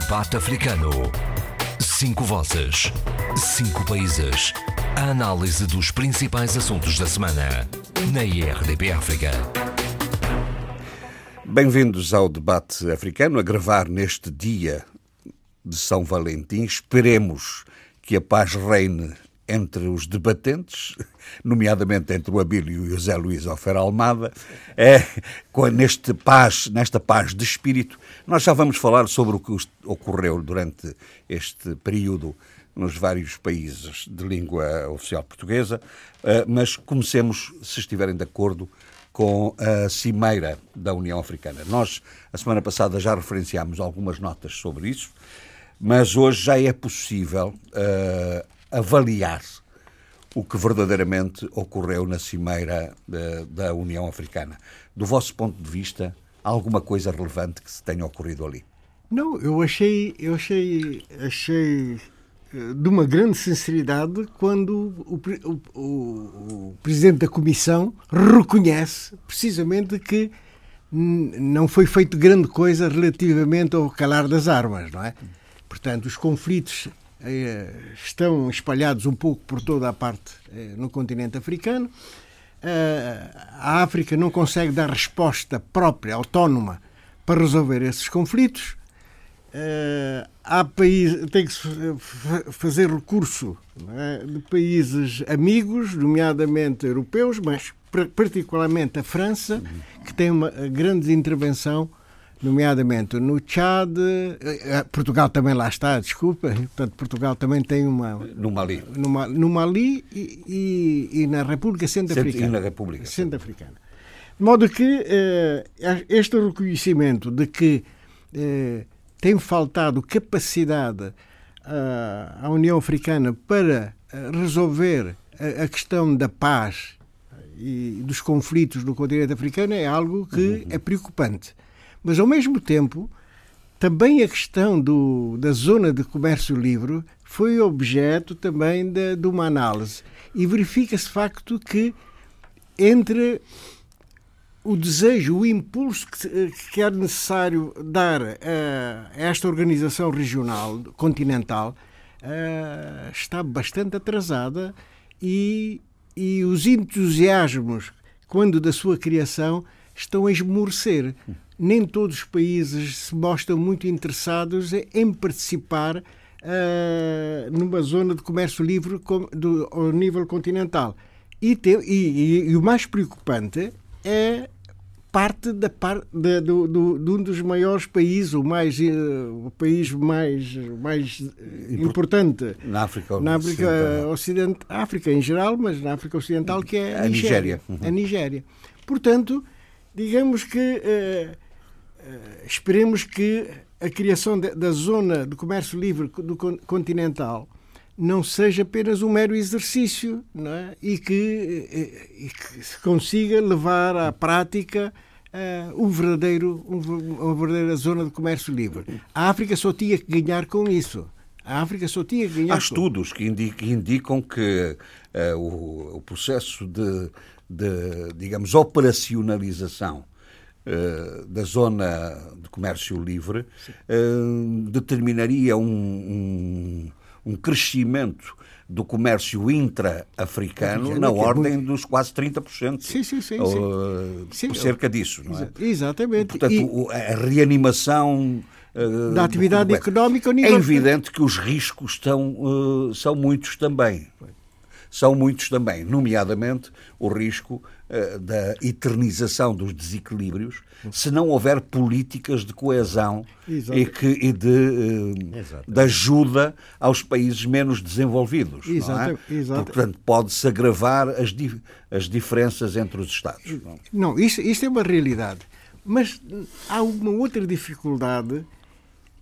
Debate Africano. Cinco vozes. Cinco países. A análise dos principais assuntos da semana. Na IRDP África. Bem-vindos ao debate africano, a gravar neste dia de São Valentim. Esperemos que a paz reine entre os debatentes, nomeadamente entre o Abílio e o Zé Luís Ofer Almada, é, neste paz, nesta paz de espírito. Nós já vamos falar sobre o que ocorreu durante este período nos vários países de língua oficial portuguesa, eh, mas comecemos, se estiverem de acordo, com a Cimeira da União Africana. Nós, a semana passada, já referenciámos algumas notas sobre isso, mas hoje já é possível uh, avaliar o que verdadeiramente ocorreu na Cimeira uh, da União Africana. Do vosso ponto de vista, há alguma coisa relevante que se tenha ocorrido ali? Não, eu achei, eu achei, achei de uma grande sinceridade quando o, o, o, Presidente da Comissão reconhece precisamente que não foi feito grande coisa relativamente ao calar das armas, não é? Portanto, os conflitos eh, estão espalhados um pouco por toda a parte eh, no continente africano. Eh, a África não consegue dar resposta própria, autónoma, para resolver esses conflitos. Há tem que fazer recurso é, de países amigos, nomeadamente europeus, mas particularmente a França, que tem uma grande intervenção, nomeadamente no Tchad, eh, Portugal também lá está, desculpa, portanto Portugal também tem uma no Mali, no, no Mali e, e, e, na República Centro-Africana, e na República Centro-Africana, de modo que uh, este reconhecimento de que uh, tem faltado capacidade ah, à União Africana para resolver a questão da paz e dos conflitos no continente africano é algo que uhum. é preocupante. Mas, ao mesmo tempo, também a questão do, da zona de comércio livre foi objeto também de, de uma análise. E verifica-se facto que entre o desejo, o impulso que, que é necessário dar a, esta organização regional, continental, uh, está bastante atrasada e, e os entusiasmos, quando da sua criação, estão a esmorecer. Nem todos os países se mostram muito interessados em participar uh, numa zona de comércio livre do, ao nível continental. E, te, e, e, e o mais preocupante é parte da parte de, do, do, de um dos maiores países, o mais uh, o país mais mais importante na África, na África Ocidental, África em geral, mas na África Ocidental que é a, a Nigéria. Uhum. A Nigéria. Portanto, digamos que uh, esperemos que a criação de, da zona de comércio livre do continental não seja apenas um mero exercício não é? e, que, e que se consiga levar à prática uh, um verdadeiro, um, uma verdadeira zona de comércio livre. A África só tinha que ganhar com isso. A África só tinha que ganhar Há estudos que indicam, indicam que uh, o, o, processo de, de, digamos, operacionalização uh, da zona de comércio livre uh, determinaria um, um um crescimento do comércio intra-africano na é ordem muito... dos quase 30%. Sim, sim, sim. Ou, sim. cerca disso, não é? Exatamente. Portanto, e... a reanimação da atividade económica É evidente que os riscos estão, são muitos também. São muitos também, nomeadamente o risco da eternização dos desequilíbrios se não houver políticas de coesão e, que, e de, uh, de, ajuda aos países menos desenvolvidos. Exato, não é? Portanto, pode-se agravar as, as diferenças entre os Estados. Não, isto, isto é uma realidade. Mas há uma outra dificuldade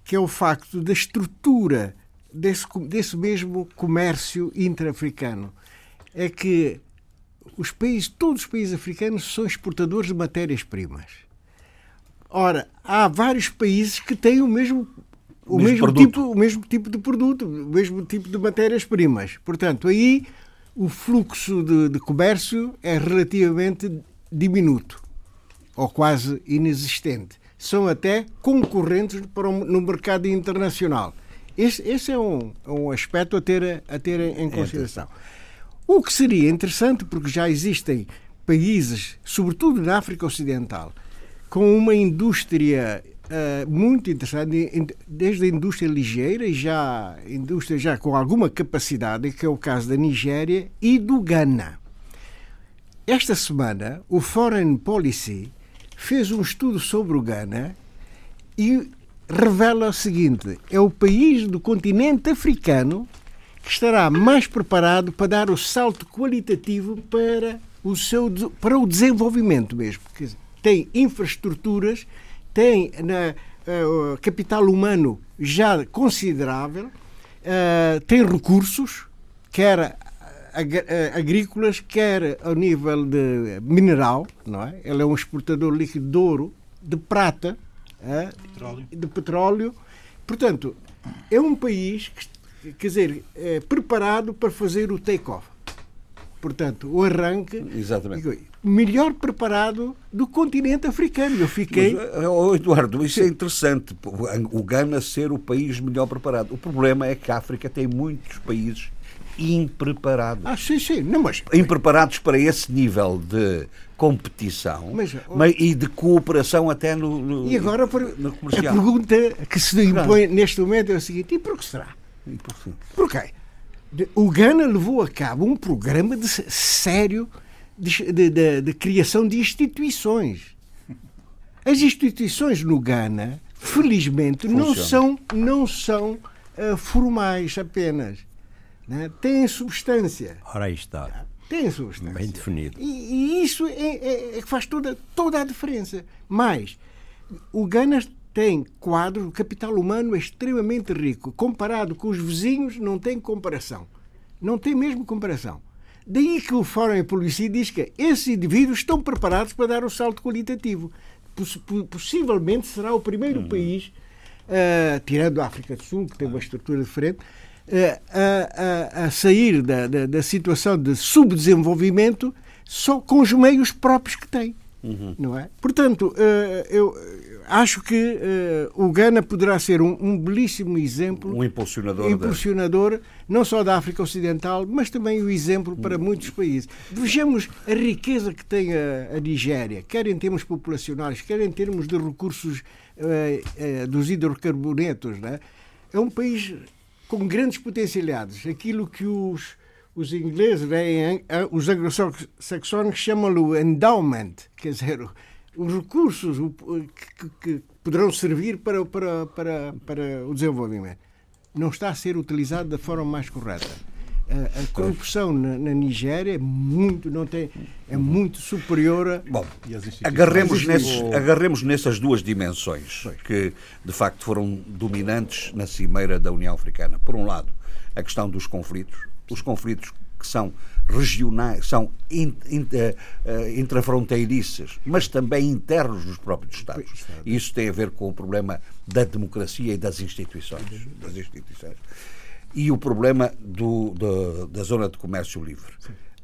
que é o facto da estrutura desse, desse mesmo comércio intra-africano. É que os países, todos os países africanos são exportadores de matérias-primas. Ora, há vários países que têm o mesmo o, o mesmo, mesmo tipo, o mesmo tipo de produto, o mesmo tipo de matérias-primas. Portanto, aí o fluxo de, de, comércio é relativamente diminuto ou quase inexistente. são até concorrentes para um, no mercado internacional. Esse, esse é um, um aspecto a ter, a ter em consideração. O que seria interessante, porque já existem países, sobretudo na África Ocidental, com uma indústria uh, muito interessante, desde a indústria ligeira e já indústria já com alguma capacidade, que é o caso da Nigéria e do Ghana. Esta semana, o Foreign Policy fez um estudo sobre o Ghana e revela o seguinte: é o país do continente africano que estará mais preparado para dar o salto qualitativo para o seu para o desenvolvimento mesmo. Tem infraestruturas, tem na, uh, capital humano já considerável, uh, tem recursos, quer agrícolas, quer ao nível de mineral, não é? Ele é um exportador líquido de ouro, de prata, é? de petróleo. Portanto, é um país que, quer dizer, é preparado para fazer o take-off. Portanto, o arranque. Exatamente. Melhor preparado do continente africano. Eu fiquei. Mas, oh, Eduardo, isso é interessante. O Ghana ser o país melhor preparado. O problema é que a África tem muitos países impreparados. Ah, sim, sim. Não, mas... Impreparados para esse nível de competição mas, mas, e de cooperação até no, no, e agora, no comercial. A pergunta que se impõe neste momento é o seguinte: e por que será? Por quê? Porquê? O Ghana levou a cabo um programa de sério de, de, de, de criação de instituições. As instituições no Ghana, felizmente, não são, não são uh, formais apenas né? tem substância. Ora, aí está. Tem substância. Bem definido. E, e isso é, é, é, que faz toda, toda a diferença. Mas o Ghana tem quadros, o capital humano é extremamente rico. Comparado com os vizinhos, não tem comparação. Não tem mesmo comparação. Daí que o Foreign Policy diz que esses indivíduos estão preparados para dar o salto qualitativo. Possivelmente será o primeiro uhum. país, uh, tirando a África do Sul, que tem uma estrutura diferente, a, a, a sair da, da, da, situação de subdesenvolvimento só com os meios próprios que tem. Uhum. Não é? Portanto, eh, eu acho que eh, o Ghana poderá ser um, um belíssimo exemplo. Um impulsionador. Impulsionador, da... não só da África Ocidental, mas também o exemplo para muitos países. Vejamos a riqueza que tem a, a Nigéria, quer em termos populacionais, quer em termos de recursos uh, uh, dos hidrocarbonetos. é? é um país com grandes potencialidades. Aquilo que os, os ingleses, né, os anglo-saxónicos chamam-lo endowment, quer dizer, os recursos que, que poderão servir para, para, para, para o desenvolvimento. Não está a ser utilizado da forma mais correta a, corrupção na, na, Nigéria é muito, não tem, é muito superior a. Bom, agarremos, nesses, agarremos nessas duas dimensões que, de facto, foram dominantes na cimeira da União Africana. Por um lado, a questão dos conflitos, os conflitos que são regionais, são in, in, uh, intrafronteiriças, mas também internos nos próprios Estados. E isso tem a ver com o problema da democracia e das instituições. Das instituições e o problema do, do, da zona de comércio livre.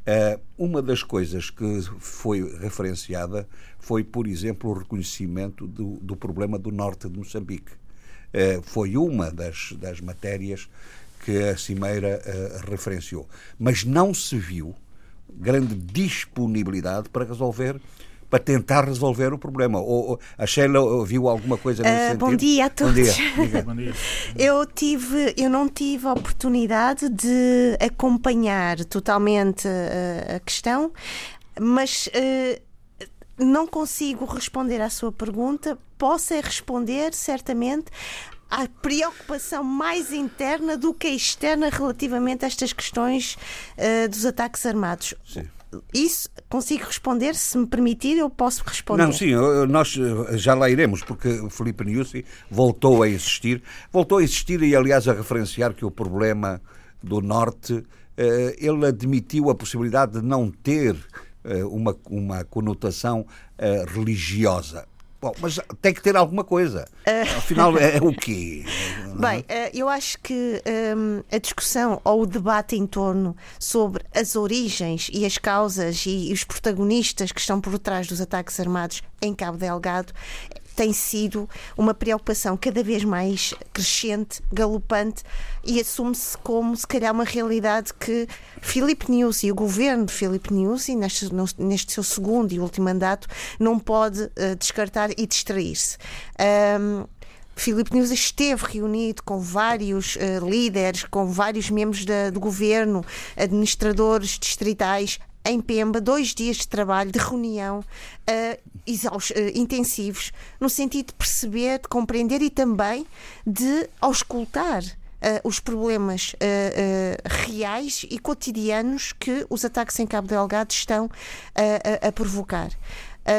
Uh, uma das coisas que foi referenciada foi, por exemplo, o reconhecimento do, do problema do norte de Moçambique. Uh, foi uma das, das matérias que a Cimeira uh, referenciou. Mas não se viu grande disponibilidade para resolver para tentar resolver o problema. Ou, a Sheila viu alguma coisa nesse uh, sentido? Bom dia a todos. Bom dia. bom dia. eu, tive, eu não tive a oportunidade de acompanhar totalmente uh, a questão, mas uh, não consigo responder à sua pergunta. Posso é responder, certamente, à preocupação mais interna do que externa relativamente a estas questões uh, dos ataques armados. Sim isso consigo responder? Se me permitir, eu posso responder. Não, sim, nós eh, já lá iremos, porque o Felipe Niusi voltou a existir. Voltou a existir e, aliás, a referenciar que o problema do Norte, eh, ele admitiu a possibilidade de não ter uma, uma conotação religiosa. Bom, mas tem que ter alguma coisa. Afinal, é, o quê? Bem, eh, eu acho que um, a discussão ou o debate em torno sobre as origens e as causas e os protagonistas que estão por trás dos ataques armados em Cabo Delgado tem sido uma preocupação cada vez mais crescente, galopante e assume-se como, se calhar, uma realidade que Filipe News e o governo de Filipe News, neste, neste seu segundo e último mandato, não pode uh, descartar e distrair-se. Um, Filipe News esteve reunido com vários uh, líderes, com vários membros da, do governo, administradores distritais, em Pemba, dois dias de trabalho, de reunião exaust, uh, intensivos, no sentido de perceber, de compreender e também de auscultar Uh, os problemas uh, uh, reais e cotidianos que os ataques em Cabo Delgado estão a, a provocar.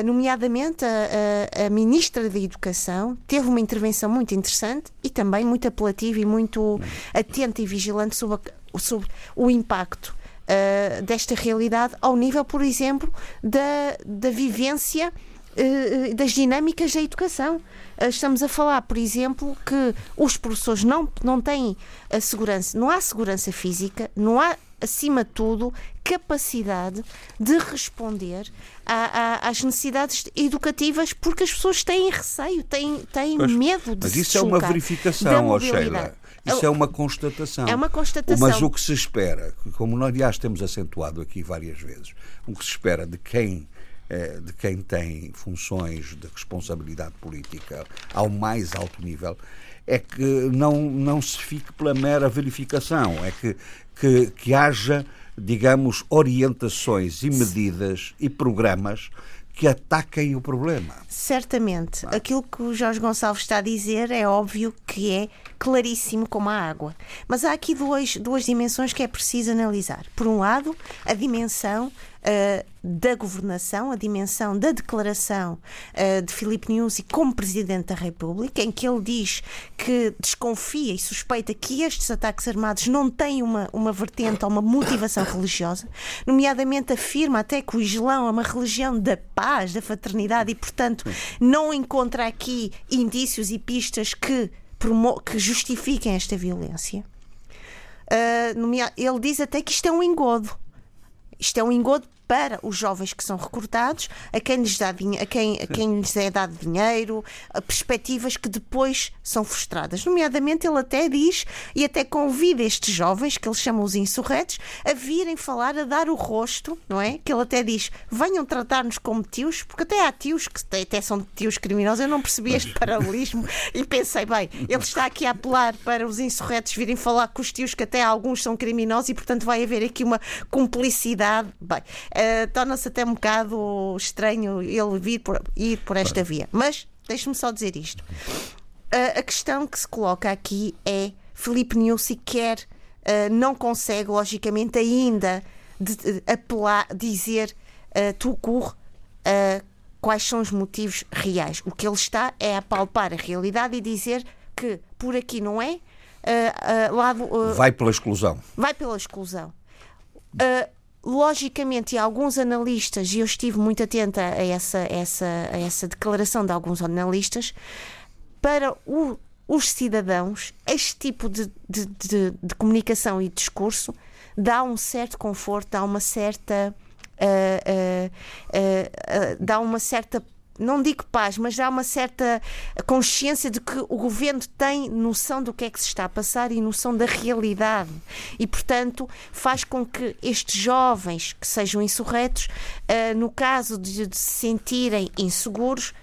nomeadamente, a, a, Ministra da Educação teve uma intervenção muito interessante e também muito apelativa e muito atenta e vigilante sobre, sobre o impacto uh, desta realidade ao nível, por exemplo, da, da vivência uh, das dinâmicas da educação. Estamos a falar, por exemplo, que os professores não, não têm a segurança, não há segurança física, não há acima de tudo, capacidade de responder a, a, às necessidades educativas, porque as pessoas têm receio, têm, têm mas, medo de mas se isso é uma verificação, Sheila. Isso é uma constatação. É uma constatação. Mas o que se espera, como nós, aliás, temos acentuado aqui várias vezes, o que se espera de quem eh, de quem tem funções de responsabilidade política ao mais alto nível é que não, não se fique pela mera verificação, é que, que, que haja, digamos, orientações e medidas e programas que ataquem o problema. Certamente. Ah. Aquilo que o Jorge Gonçalves está a dizer é óbvio que é claríssimo como a água. Mas há aqui duas, duas dimensões que é preciso analisar. Por um lado, a dimensão uh, da governação, a dimensão da declaração uh, de Filipe Nyusi como Presidente da República, em que ele diz que desconfia e suspeita que estes ataques armados não têm uma, uma vertente ou uma motivação religiosa, nomeadamente afirma até que o Islão é uma religião da paz, da fraternidade e, portanto, não encontra aqui indícios e pistas que, que justifiquem esta violência. Uh, ele diz até que isto é um engodo. Isto é um engodo para os jovens que são recrutados, a quem lhes, dá, a quem, a quem lhes é dado dinheiro, perspectivas que depois são frustradas. Nomeadamente, ele até diz e até convida estes jovens, que ele chama os insurretos, a virem falar, a dar o rosto, não é? Que ele até diz: venham tratar-nos como tios, porque até há tios que até são tios criminosos. Eu não percebi este paralelismo e pensei: bem, ele está aqui a apelar para os insurretos virem falar com os tios, que até alguns são criminosos, e portanto vai haver aqui uma cumplicidade. Bem, uh, torna-se até um bocado estranho ele vir por, ir por esta via. Mas deixe-me só dizer isto. Uh, a questão que se coloca aqui é Felipe Nilsi quer, uh, não consegue, logicamente, ainda de, de, apelar, dizer uh, tucur uh, quais são os motivos reais. O que ele está é a palpar a realidade e dizer que por aqui não é. Uh, lado, vai pela exclusão. Vai pela exclusão logicamente, e alguns analistas, e eu estive muito atenta a essa, essa, a essa declaração de alguns analistas, para o, os cidadãos, este tipo de, de, de, de, comunicação e discurso dá um certo conforto, dá uma certa. Uh, uh, uh, dá uma certa não digo paz, mas há uma certa consciência de que o governo tem noção do que é que se está a passar e noção da realidade. E, portanto, faz com que estes jovens que sejam insurretos, uh, no caso de, de se sentirem inseguros,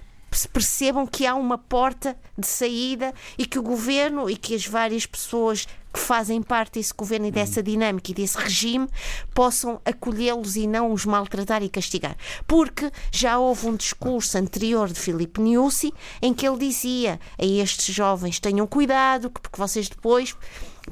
percebam que há uma porta de saída e que o governo e que as várias pessoas que fazem parte desse governo e dessa dinâmica e desse regime possam acolhê-los e não os maltratar e castigar. Porque já houve um discurso anterior de Filipe Niusi em que ele dizia a estes jovens: tenham cuidado, porque vocês depois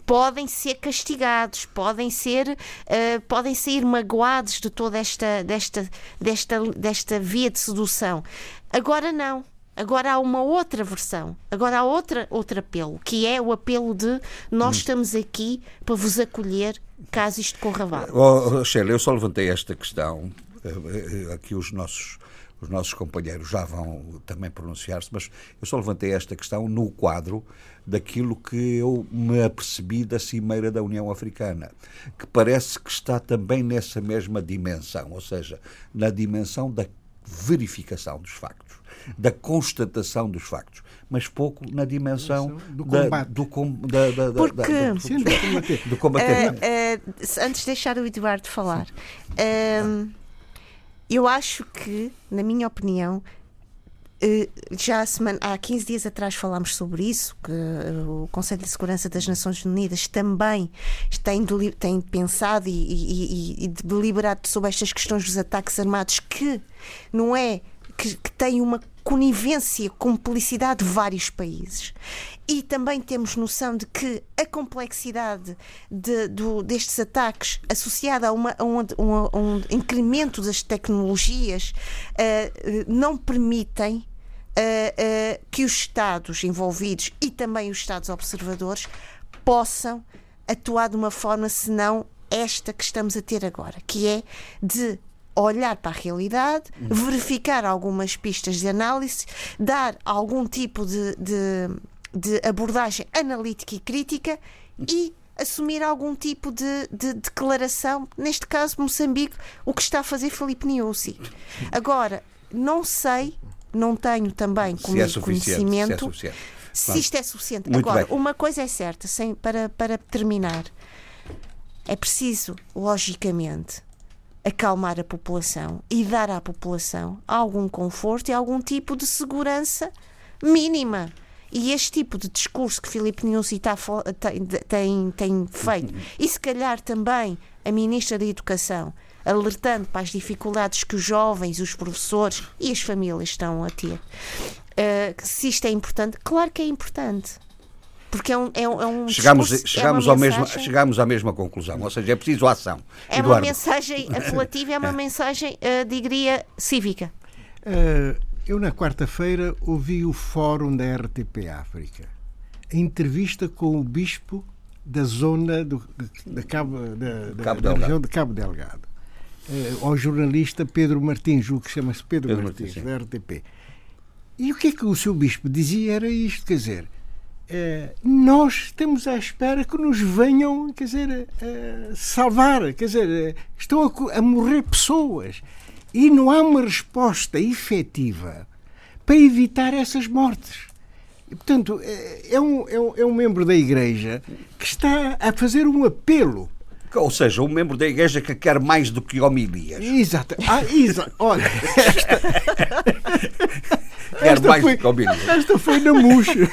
podem ser castigados, podem ser, uh, podem sair magoados de toda esta, desta, desta, desta via de sedução. Agora não. Agora há uma outra versão, agora há outra, outro apelo, que é o apelo de nós hum. estamos aqui para vos acolher caso isto corra mal. Oh, Sheila, eu só levantei esta questão, eh, eh, aqui os nossos, os nossos companheiros já vão também pronunciar-se, mas eu só levantei esta questão no quadro daquilo que eu me apercebi da Cimeira da União Africana, que parece que está também nessa mesma dimensão, ou seja, na dimensão da verificação dos factos, da constatação dos factos, mas pouco na dimensão do combate. do, com, da, da, da, Porque, da, do, Sim, do combater. do combater. Eh, eh, antes de deixar o Eduardo falar, ehm, eu acho que, na minha opinião, eh, já semana, há 15 dias atrás falámos sobre isso, que o Conselho de Segurança das Nações Unidas também tem, tem pensado e, e, e, deliberado sobre estas questões dos ataques armados, que não é que, que tem uma conivência, cumplicidade de vários países. E também temos noção de que a complexidade de, do, destes ataques, associada a, uma, a, um, a, um, incremento das tecnologias, uh, não permitem uh, uh, que os Estados envolvidos e também os Estados observadores possam atuar de uma forma senão esta que estamos a ter agora, que é de olhar para a realidade, verificar algumas pistas de análise, dar algum tipo de, de, de abordagem analítica e crítica e assumir algum tipo de, de, declaração, neste caso Moçambique, o que está a fazer Felipe Niusi. Agora, não sei não tenho também comigo se é conhecimento se, é se isto é suficiente. Muito Agora, bem. uma coisa é certa, sem, para, para terminar, é preciso, logicamente, acalmar a população e dar à população algum conforto e algum tipo de segurança mínima. E este tipo de discurso que Filipe Nussi tem, tem, tem feito, e se calhar também a Ministra da Educação, alertando para as dificuldades que os jovens, os professores e as famílias estão a ter. Uh, se isto é importante, claro que é importante. Porque é um, é um, é um chegamos, discurso, chegamos, é ao mesmo, chegamos à mesma conclusão, ou seja, é preciso ação. É Eduardo. uma mensagem apelativa, é uma mensagem, uh, diria, cívica. Uh, eu, na quarta-feira, ouvi o fórum da RTP África. A entrevista com o bispo da zona do, de, Cabo, da, da, Cabo da região de Cabo Delgado eh, ao jornalista Pedro Martins, o que chama-se Pedro, Pedro, Martins, Martins da RTP. E o que é que o seu bispo dizia era isto, quer dizer, eh, nós estamos à espera que nos venham, quer dizer, eh, salvar, quer dizer, estão a, a morrer pessoas e não há uma resposta efetiva para evitar essas mortes. E, portanto, é um, é, um, é um membro da Igreja que está a fazer um apelo ou seja, um membro da igreja que quer mais do que homilias. Exato. Ah, exato. Olha, esta... mais foi. Esta foi na murcha.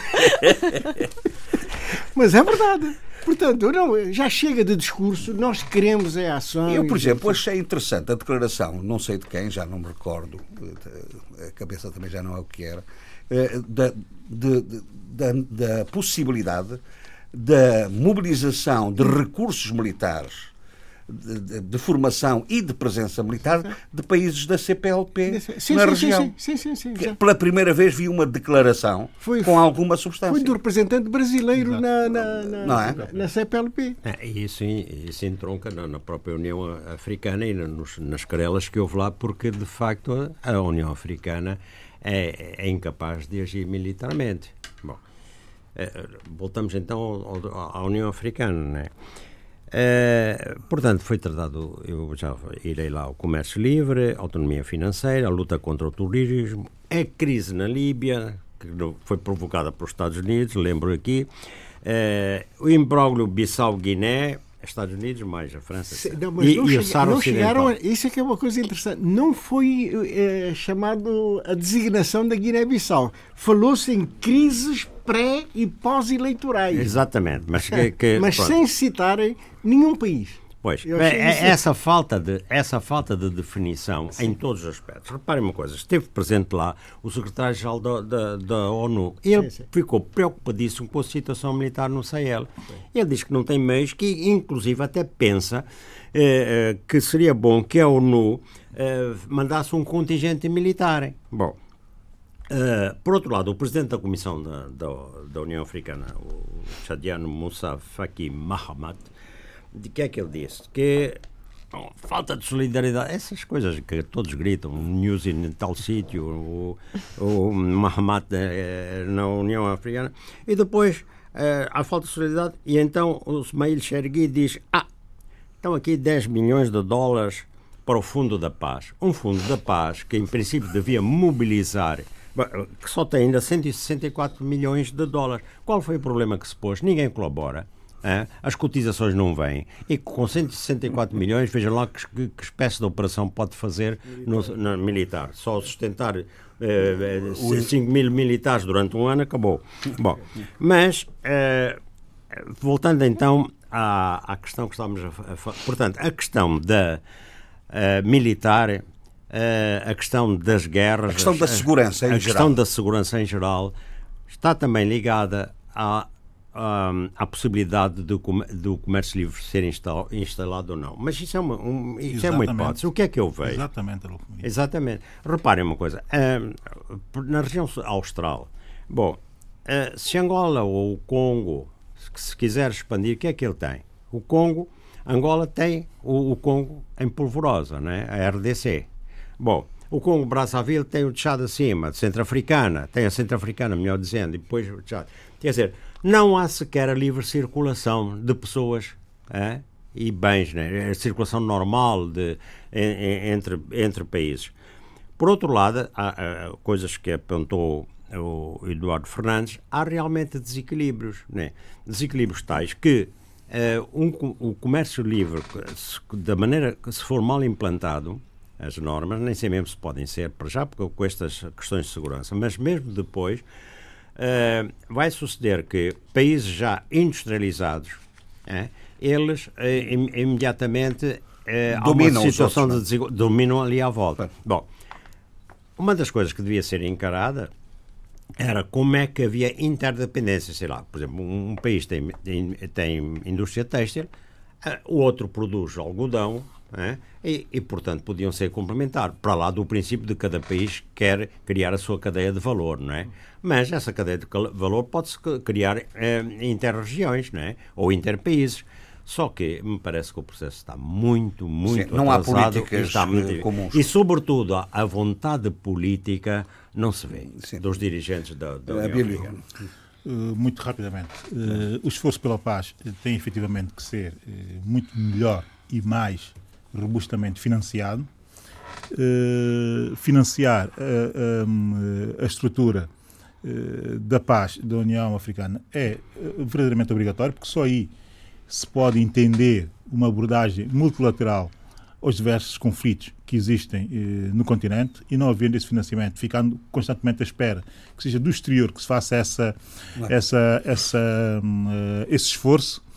Mas é verdade. Portanto, não, já chega de discurso, nós queremos é ação. Eu, por exemplo, achei interessante a declaração, não sei de quem, já não me recordo, a cabeça também já não é o que era, eh, da, de, da, da possibilidade da mobilização de recursos militares de, de, de, formação e de presença militar de países da CPLP sim, na sim, região. Sim, sim, sim, sim Pela primeira vez vi uma declaração foi, com alguma substância. Foi do representante brasileiro na, na, na, é? na, CPLP. É, isso, isso entronca na, na própria União Africana e nos, nas querelas que houve lá, porque de facto a União Africana é, é incapaz de agir militarmente. Bom, eh, voltamos então ao, à União Africana, né? Uh, portanto, foi tratado, eu já irei lá, o comércio livre, autonomia financeira, a luta contra o terrorismo, a crise na Líbia, que foi provocada pelos Estados Unidos, lembro aqui, uh, o imbróglio Bissau-Guiné, Estados Unidos mais a França. Se, não, mas e, não, e chega, não chegaram. Isso é que é uma coisa interessante. Não foi é, chamado a designação da Guiné-Bissau. Falou-se em crises pré e pós-eleitorais. Exatamente, mas, que, que, mas sem citarem nenhum país. Pois, é, é essa falta, de, essa falta de definição Sim. em todos os aspectos. Reparem uma coisa, esteve presente lá o secretário-geral da, da, da, ONU. Ele sim, ficou preocupadíssimo com a situação militar no Sahel. Ele diz que não tem meios, que inclusive até pensa eh, eh, que seria bom que a ONU eh, mandasse um contingente militar. Bom, Uh, por outro lado, o presidente da Comissão da, da, da União Africana, o chadiano Moussa Faki Mahamat, de que é que ele disse? Que falta de solidariedade, essas coisas que todos gritam, news em tal sítio, o, o Mahamat eh, na União Africana, e depois eh, há falta de solidariedade, e então o Smail Chergui diz: Ah, estão aqui 10 milhões de dólares para o Fundo da Paz. Um Fundo da Paz que, em princípio, devia mobilizar que só tem ainda 164 milhões de dólares. Qual foi o problema que se pôs? Ninguém colabora. Hein? As cotizações não vêm. E com 164 milhões, vejam lá que, que, espécie de operação pode fazer no, no militar. Só sustentar eh, 5 mil militares durante um ano acabou. Bom, mas, eh, voltando então à, à questão que estávamos a falar. Portanto, a questão da uh, militar uh, a questão das guerras, a questão da segurança em a geral. questão da segurança em geral está também ligada à, à, à possibilidade do, do comércio livre ser instal, instalado ou não. Mas isso é uma, um, isso é uma hipótese. O que é que eu vejo? Exatamente. Exatamente. Reparem uma coisa. Na região austral, bom, uh, se Angola ou o Congo, se quiser expandir, o que é que ele tem? O Congo, Angola tem o, o Congo em polvorosa, né? a RDC. Bom, o Congo Brazzaville tem o Tchad acima, centro-africana, tem a centro-africana, melhor dizendo, e depois o Tchad. Quer dizer, não há sequer a livre circulação de pessoas é? e bens, né? a circulação normal de, entre, entre países. Por outro lado, há, há coisas que apontou o Eduardo Fernandes, há realmente desequilíbrios. Né? Desequilíbrios tais que uh, um, o comércio livre, da maneira que se for mal implantado, as normas, nem sei mesmo se podem ser, para já, porque com estas questões de segurança, mas mesmo depois, uh, vai suceder que países já industrializados, uh, eles uh, im imediatamente há uma situação outros, de desigualdade, dominam ali à volta. Bom, uma das coisas que devia ser encarada era como é que havia interdependência, sei lá, por exemplo, um, um país tem, tem, tem indústria têxtil, o outro produz algodão, é? e, e, portanto, podiam ser complementares, para lá do princípio de cada país quer criar a sua cadeia de valor, não é? Mas essa cadeia de valor pode-se criar eh, inter-regiões, não é? Ou inter-países. Só que me parece que o processo está muito, muito Sim, não atrasado. há políticas está muito... Eh, comuns. E, sobretudo, a vontade política não se vê Sim. dos dirigentes da, da União Africana. Uh, muito rapidamente. O esforço pela paz tem efetivamente que ser muito melhor e mais robustamente financiado, financiar a, a, a estrutura da paz da União Africana é verdadeiramente obrigatório, porque só aí se pode entender uma abordagem multilateral aos diversos conflitos que existem eh, no continente e não havendo esse financiamento, ficando constantemente à espera que seja do exterior que se faça essa, essa, essa, um, uh, esse esforço, eh,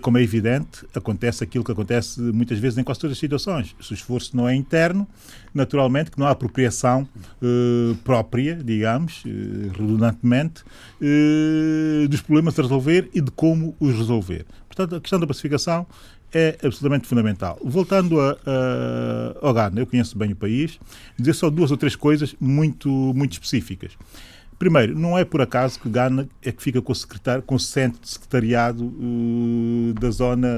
como é evidente, acontece aquilo que acontece muitas vezes em quase todas as situações. Se o esforço não é interno, naturalmente que não há apropriação eh, própria, digamos, eh, redundantemente, eh, dos problemas a resolver e de como os resolver. Portanto, a questão da pacificação é absolutamente fundamental. Voltando a, a, ao Ghana, eu conheço bem o país, dizer só duas ou três coisas muito, muito específicas. Primeiro, não é por acaso que Ghana é que fica com o, secretário, com o centro de secretariado uh, da zona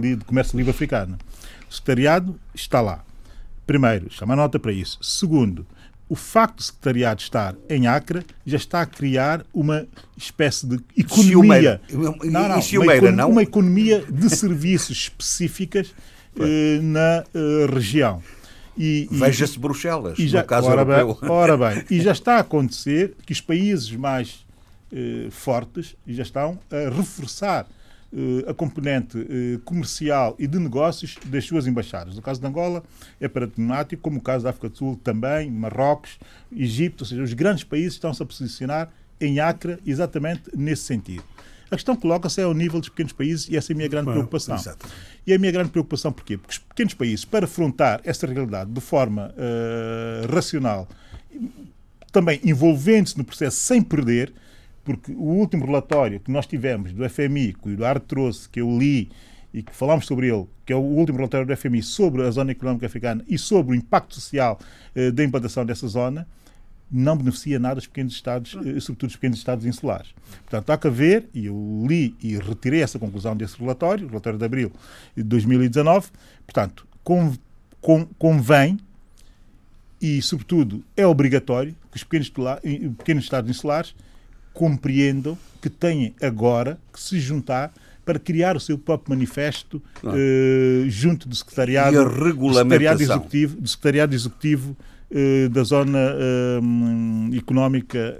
de comércio livre africana. O secretariado está lá. Primeiro, chama nota para isso. Segundo, o facto do secretariado estar em Acre já está a criar uma espécie de economia. Não, não, uma, não? uma economia de serviços específicas uh, na uh, região. E, Veja-se Bruxelas, e já, no caso ora europeu. Bem, ora bem, e já está a acontecer que os países mais eh, fortes já estão a reforçar eh, a componente eh, comercial e de negócios das suas embaixadas. No caso de Angola é paradigmático, como o caso da África do Sul também, Marrocos, Egito, ou seja, os grandes países estão-se a posicionar em Acre exatamente nesse sentido. A questão coloca-se é ao nível dos pequenos países e essa é a minha grande preocupação. Exatamente. E a minha grande preocupação porquê? Porque os pequenos países, para afrontar esta realidade de forma uh, racional, também envolvendo-se no processo sem perder, porque o último relatório que nós tivemos do FMI, que o Eduardo trouxe, que eu li e que falámos sobre ele, que é o último relatório do FMI sobre a zona económica africana e sobre o impacto social uh, da implantação dessa zona, não beneficia nada os pequenos Estados, sobretudo os pequenos Estados insulares. Portanto, há que haver, e eu li e retirei essa conclusão desse relatório, o relatório de abril de 2019, portanto, convém e, sobretudo, é obrigatório que os pequenos, pequenos Estados insulares compreendam que têm agora que se juntar para criar o seu próprio manifesto uh, junto do secretariado, do secretariado executivo, do secretariado executivo da zona uh, económica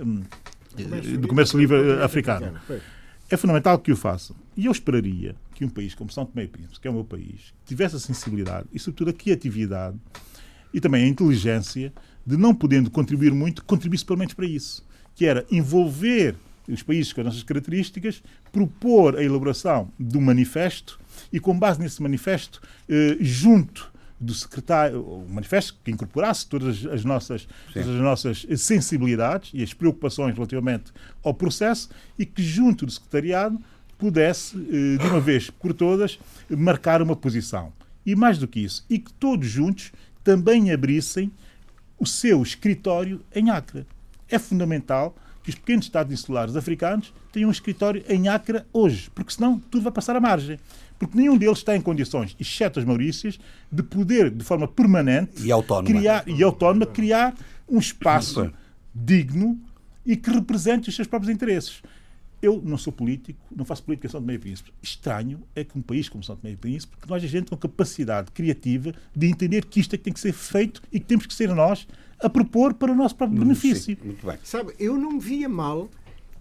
do comércio livre africano. É fundamental que o façam. E eu esperaria que um país como São Tomé e Príncipe, que é o meu país, tivesse a sensibilidade e, sobretudo, a criatividade e também a inteligência de, não podendo contribuir muito, contribuísse pelo menos para isso, que era envolver os países com as nossas características, propor a elaboração de um manifesto e, com base nesse manifesto, eh, junto do secretário, o manifesto que incorporasse todas as nossas, todas as nossas sensibilidades e as preocupações relativamente ao processo e que, junto do secretariado, pudesse, eh, de uma vez por todas, marcar uma posição. E mais do que isso, e que todos juntos também abrissem o seu escritório em Acre. É fundamental que os pequenos Estados insulares africanos tenham um escritório em Acre hoje, porque senão tudo vai passar à margem. Porque nenhum deles está em condições, exceto as Maurícias, de poder, de forma permanente e autónoma, criar, e autónoma, criar um espaço digno e que represente os seus próprios interesses. Eu não sou político, não faço política em São Tomé e Príncipe. Estranho é que um país como São Tomé e Príncipe, que nós a gente com capacidade criativa de entender que isto é que tem que ser feito e que temos que ser nós a propor para o nosso próprio hum, benefício. Sim, muito bem. Sabe, eu não via mal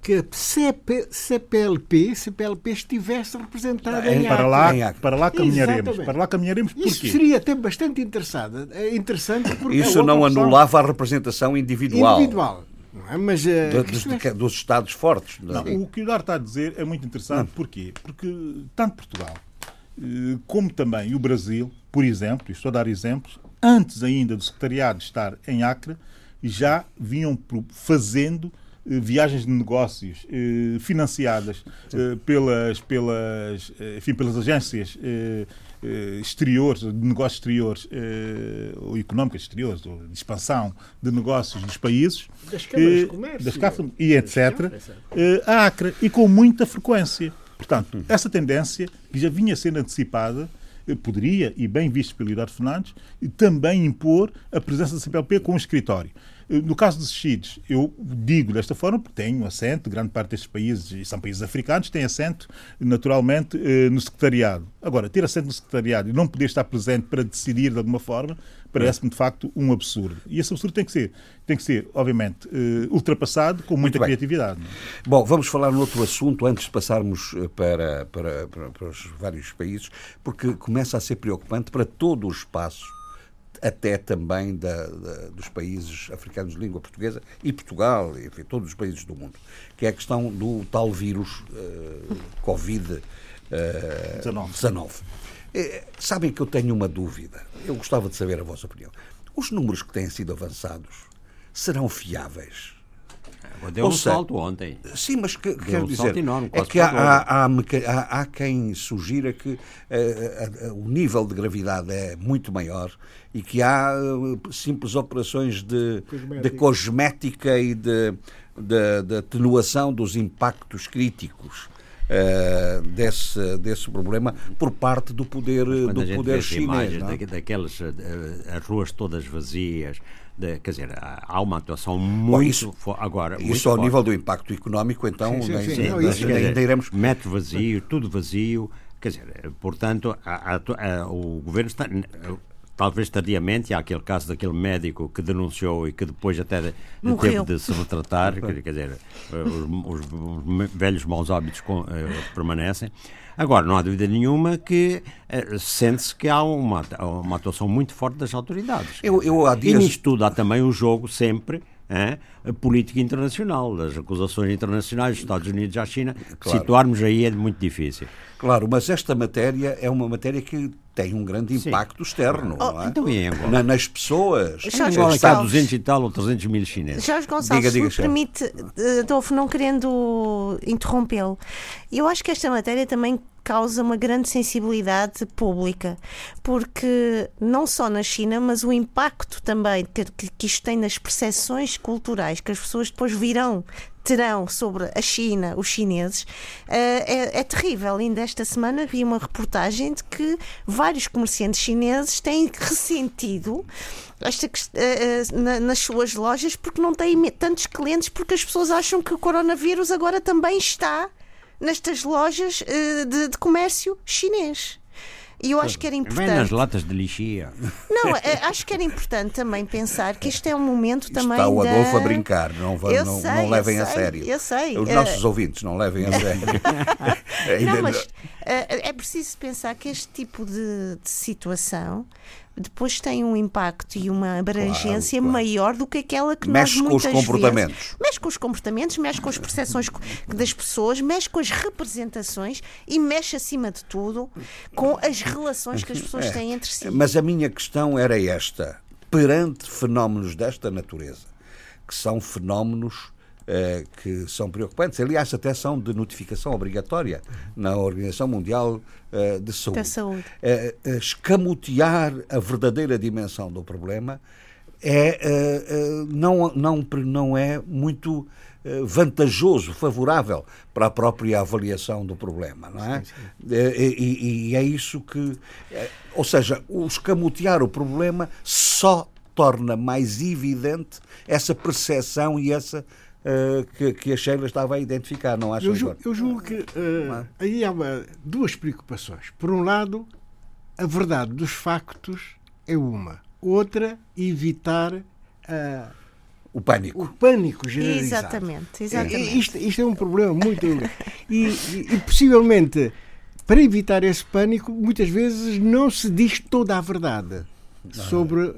que a CP, CPLP, CPLP estivesse representada é, em para lá, para lá caminharemos. Para lá caminharemos porquê? Isso seria até bastante interessante, é interessante porque Isso é não anulava a representação individual. Individual. É? Mas, uh, dos, dos, Estados fortes. Não, o que o Dar está a dizer é muito interessante. Não. Porquê? Porque tanto Portugal eh, como também o Brasil, por exemplo, e estou a dar exemplos, antes ainda do secretariado estar em Acre, já vinham fazendo eh, viagens de negócios financiadas pelas, pelas, enfim, pelas agências eh, exteriores, de negócios exteriores eh, ou económicas exteriores, ou de expansão de negócios dos países, das câmaras de comércio, das e etc., a Acre, e com muita frequência. Portanto, essa tendência que já vinha sendo antecipada eh, poderia, e bem visto pelo Eduardo Fernandes, também impor a presença da CPLP com o escritório. No caso dos Chides, eu digo desta forma porque tenho assento, grande parte destes países, e são países africanos, têm assento, naturalmente, eh, no secretariado. Agora, ter assento no secretariado e não poder estar presente para decidir de alguma forma, parece-me de facto um absurdo. E esse absurdo tem que ser, tem que ser obviamente, eh, ultrapassado com muita criatividade. Bom, vamos falar noutro assunto antes de passarmos eh, para, para, para, para os vários países, porque começa a ser preocupante para todo o espaço até também da, da, dos países africanos de língua portuguesa e Portugal, enfim, todos os países do mundo, que é a questão do tal vírus uh, Covid-19. Uh, eh, sabem que eu tenho uma dúvida. Eu gostava de saber a vossa opinião. Os números que têm sido avançados serão fiáveis? Deu um seja, salto ontem. Sim, mas que, quer um dizer, enorme, é que há, há, há, há, quem sugira que uh, uh, o nível de gravidade é muito maior e que há uh, simples operações de, de cosmética e de, de, de atenuação dos impactos críticos. Uh, desse, desse problema por parte do poder, do poder chinês. Não? Daquelas uh, as ruas todas vazias, de, quer dizer, há uma atuação muito Bom, isso, agora isso muito ao forte. nível do impacto económico, então sim, sim, sim. Não, isso, ainda iremos metro vazio, tudo vazio, quer dizer, portanto, a, a, a, o governo está talvez tardiamente, há aquele caso daquele médico que denunciou e que depois até Morreu. teve de se retratar, quer dizer, os, os, os velhos maus hábitos com, uh, permanecem. Agora, não há dúvida nenhuma que uh, sente-se que há uma, uma atuação muito forte das autoridades. Eu, eu, há dias... E nisto tudo há também o jogo sempre é? a política internacional, as acusações internacionais dos Estados Unidos à China. Claro. Situarmos aí é muito difícil. Claro, mas esta matéria é uma matéria que tem um grande impacto Sim. externo, oh, não é? Então, Angola? Na, nas pessoas. Jorge Angola está a 200 e tal ou 300 mil chineses. Jorge Gonçalves, diga, diga, se me permite, Adolfo, não querendo interrompê-lo, eu acho que esta matéria também causa uma grande sensibilidade pública, porque não só na China, mas o impacto também que, que isto tem nas percepções culturais que as pessoas depois virão terão sobre a China, os chineses, é, é, terrível. Ainda esta semana vi uma reportagem de que vários comerciantes chineses têm ressentido esta, nas suas lojas porque não têm tantos clientes, porque as pessoas acham que o coronavírus agora também está nestas lojas uh, de, de comércio chinês. E eu acho que era importante. Vem nas latas de lixia. Não, é, acho que era importante também pensar que este é um momento também. Está o Adolfo da... a brincar, não, não, sei, não levem a sério. Eu sei. Os nossos uh... ouvintes não levem a sério. não, mas uh, é preciso pensar que este tipo de, de situação depois tem um impacto e uma abrangência claro, claro. maior do que aquela que mexe nós muitas com os comportamentos. Vezes, mexe com os comportamentos, mexe com as percepções das pessoas, mexe com as representações e mexe, acima de tudo, com as relações que as pessoas é, têm entre si. Mas a minha questão era esta. Perante fenómenos desta natureza, que são fenómenos eh, que são preocupantes. Aliás, até são de notificação obrigatória na Organização Mundial eh, de Saúde. Da saúde. Eh, escamotear a verdadeira dimensão do problema é, não, não, não é muito vantajoso, favorável para a própria avaliação do problema, não é? Sim, sim. E, e, é isso que, ou seja, o escamotear o problema só torna mais evidente essa percepção e essa Uh, que, que, a Sheila estava a identificar, não acha? Eu, eu julgo que uh, aí há uma, duas preocupações. Por um lado, a verdade dos factos é uma. Outra, evitar uh, o pânico. O pânico generalizado. Exatamente, exatamente. Isto, isto é um problema muito. e, e, e, possivelmente, para evitar esse pânico, muitas vezes não se diz toda a verdade sobre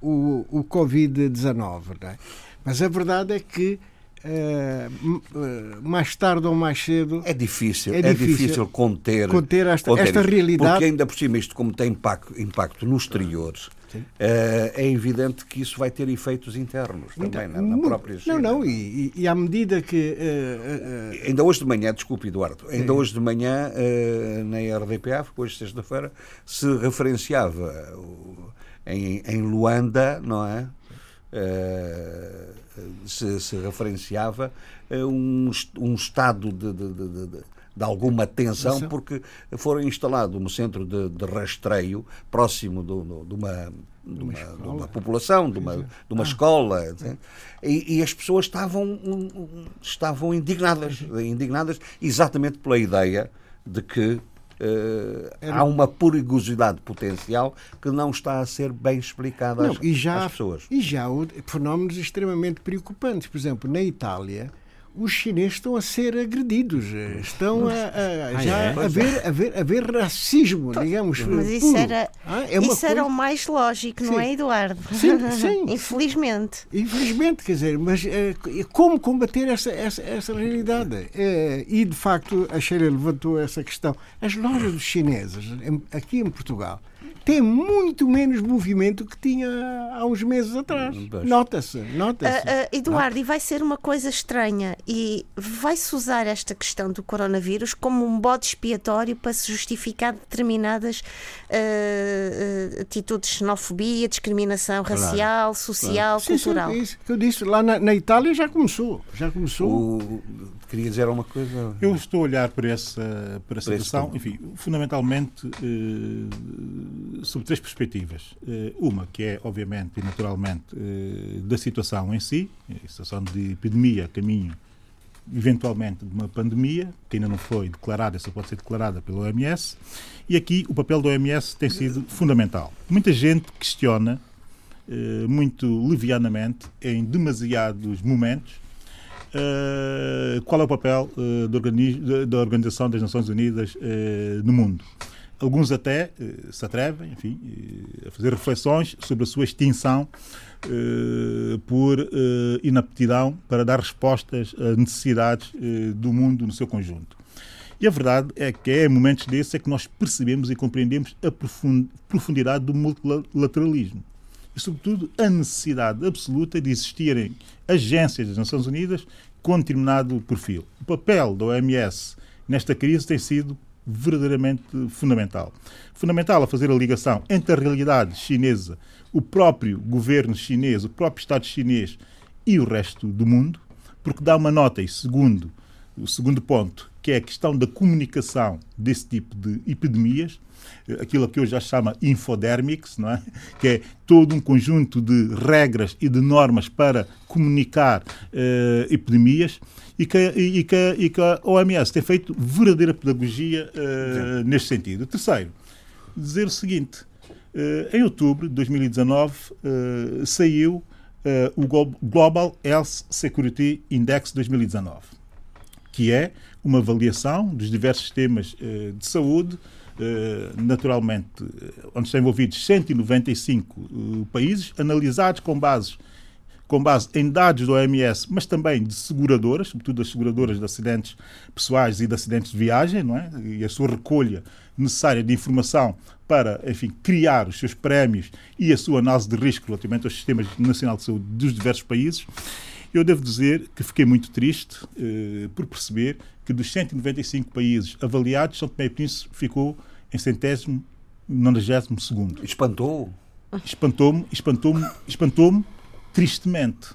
o, o Covid-19. É? Mas a verdade é que Uh, mais tarde ou mais cedo é difícil, é, é difícil, difícil, conter, conter, esta, conter esta realidade. Porque ainda por cima, isto como tem impacto, impacto no exterior, uh, é evidente que isso vai ter efeitos internos também na, na própria China. Não, não, e, e à medida que. Uh, ainda hoje de manhã, desculpe, Eduardo, ainda hoje de manhã na RDPA, hoje sexta-feira, se referenciava em, em Luanda, não é? Eh, se, se, referenciava um, um estado de, de, de, de alguma tensão, porque foram instalados um centro de, de rastreio próximo do, do, de, uma, de, uma, de uma população, de uma, de uma ah. escola. E, e, as pessoas estavam, estavam indignadas, indignadas exatamente pela ideia de que. Há uma perigosidade potencial que não está a ser bem explicada não, às, e já, às pessoas. E já há fenómenos extremamente preocupantes. Por exemplo, na Itália, os chineses estão a ser agredidos, estão a, a ah, já é? a, ver, a, ver, a ver racismo, digamos. Mas isso, era, ah, é isso coisa... era o mais lógico, sim. não é, Eduardo? Sim, sim. Infelizmente. Infelizmente, quer dizer, mas é, como combater essa, essa, essa realidade? É, e, de facto, a Sheila levantou essa questão. As lojas dos chineses, aqui em Portugal, tem muito menos movimento que tinha há uns meses atrás. Nota-se, nota-se. Uh, uh, Eduardo, e vai ser uma coisa estranha e vai-se usar esta questão do coronavírus como um bode expiatório para se justificar determinadas uh, atitudes de xenofobia, discriminação claro. racial, social, claro. cultural. Sim, sim, isso que eu disse, lá na, na, Itália já começou. Já começou. O, queria dizer alguma coisa? Eu estou a olhar para essa, para essa situação, enfim, fundamentalmente sob três perspectivas. Eh, uma que é, obviamente e naturalmente, eh, da situação em si, a situação de epidemia, caminho eventualmente de uma pandemia, que ainda não foi declarada, essa pode ser declarada pela OMS, e aqui o papel da OMS tem sido fundamental. Muita gente questiona, eh, muito levianamente, em demasiados momentos, qual é o papel da Organização das Nações Unidas no mundo. Alguns até eh, se atrevem, enfim, eh, a fazer reflexões sobre a sua extinção eh, por inaptidão para dar respostas às necessidades do mundo no seu conjunto. E a verdade é que é em momentos desses é que nós percebemos e compreendemos a profundidade do multilateralismo. E, sobretudo, a necessidade absoluta de existirem agências das Nações Unidas com determinado perfil. O papel da OMS nesta crise tem sido verdadeiramente fundamental. Fundamental a fazer a ligação entre a realidade chinesa, o próprio governo chinês, o próprio Estado chinês e o resto do mundo, porque dá uma nota, e segundo O segundo ponto, que é a questão da comunicação desse tipo de epidemias, aquilo que eu já chamo infodérmics, não é? que é todo um conjunto de regras e de normas para comunicar eh, epidemias e que, e, que, e que a OMS tem feito verdadeira pedagogia eh, neste sentido. Terceiro, dizer o seguinte, eh, em outubro de 2019 saiu o Global Health Security Index 2019, que é uma avaliação dos diversos sistemas de saúde eh, naturalmente, eh, onde estão envolvidos 195 eh, países, analisados com base, com base em dados do OMS, mas também de seguradoras, sobretudo das seguradoras de acidentes pessoais e de acidentes de viagem, não é? e a sua recolha necessária de informação para, enfim, criar os seus prémios e a sua análise de risco relativamente aos sistemas nacional de saúde dos diversos países. Eu devo dizer que fiquei muito triste eh, por perceber que dos 195 países avaliados, São Tomé e Príncipe ficou em centésimo, nonagésimo segundo. Espantou? Espantou-me, espantou-me, espantou-me tristemente.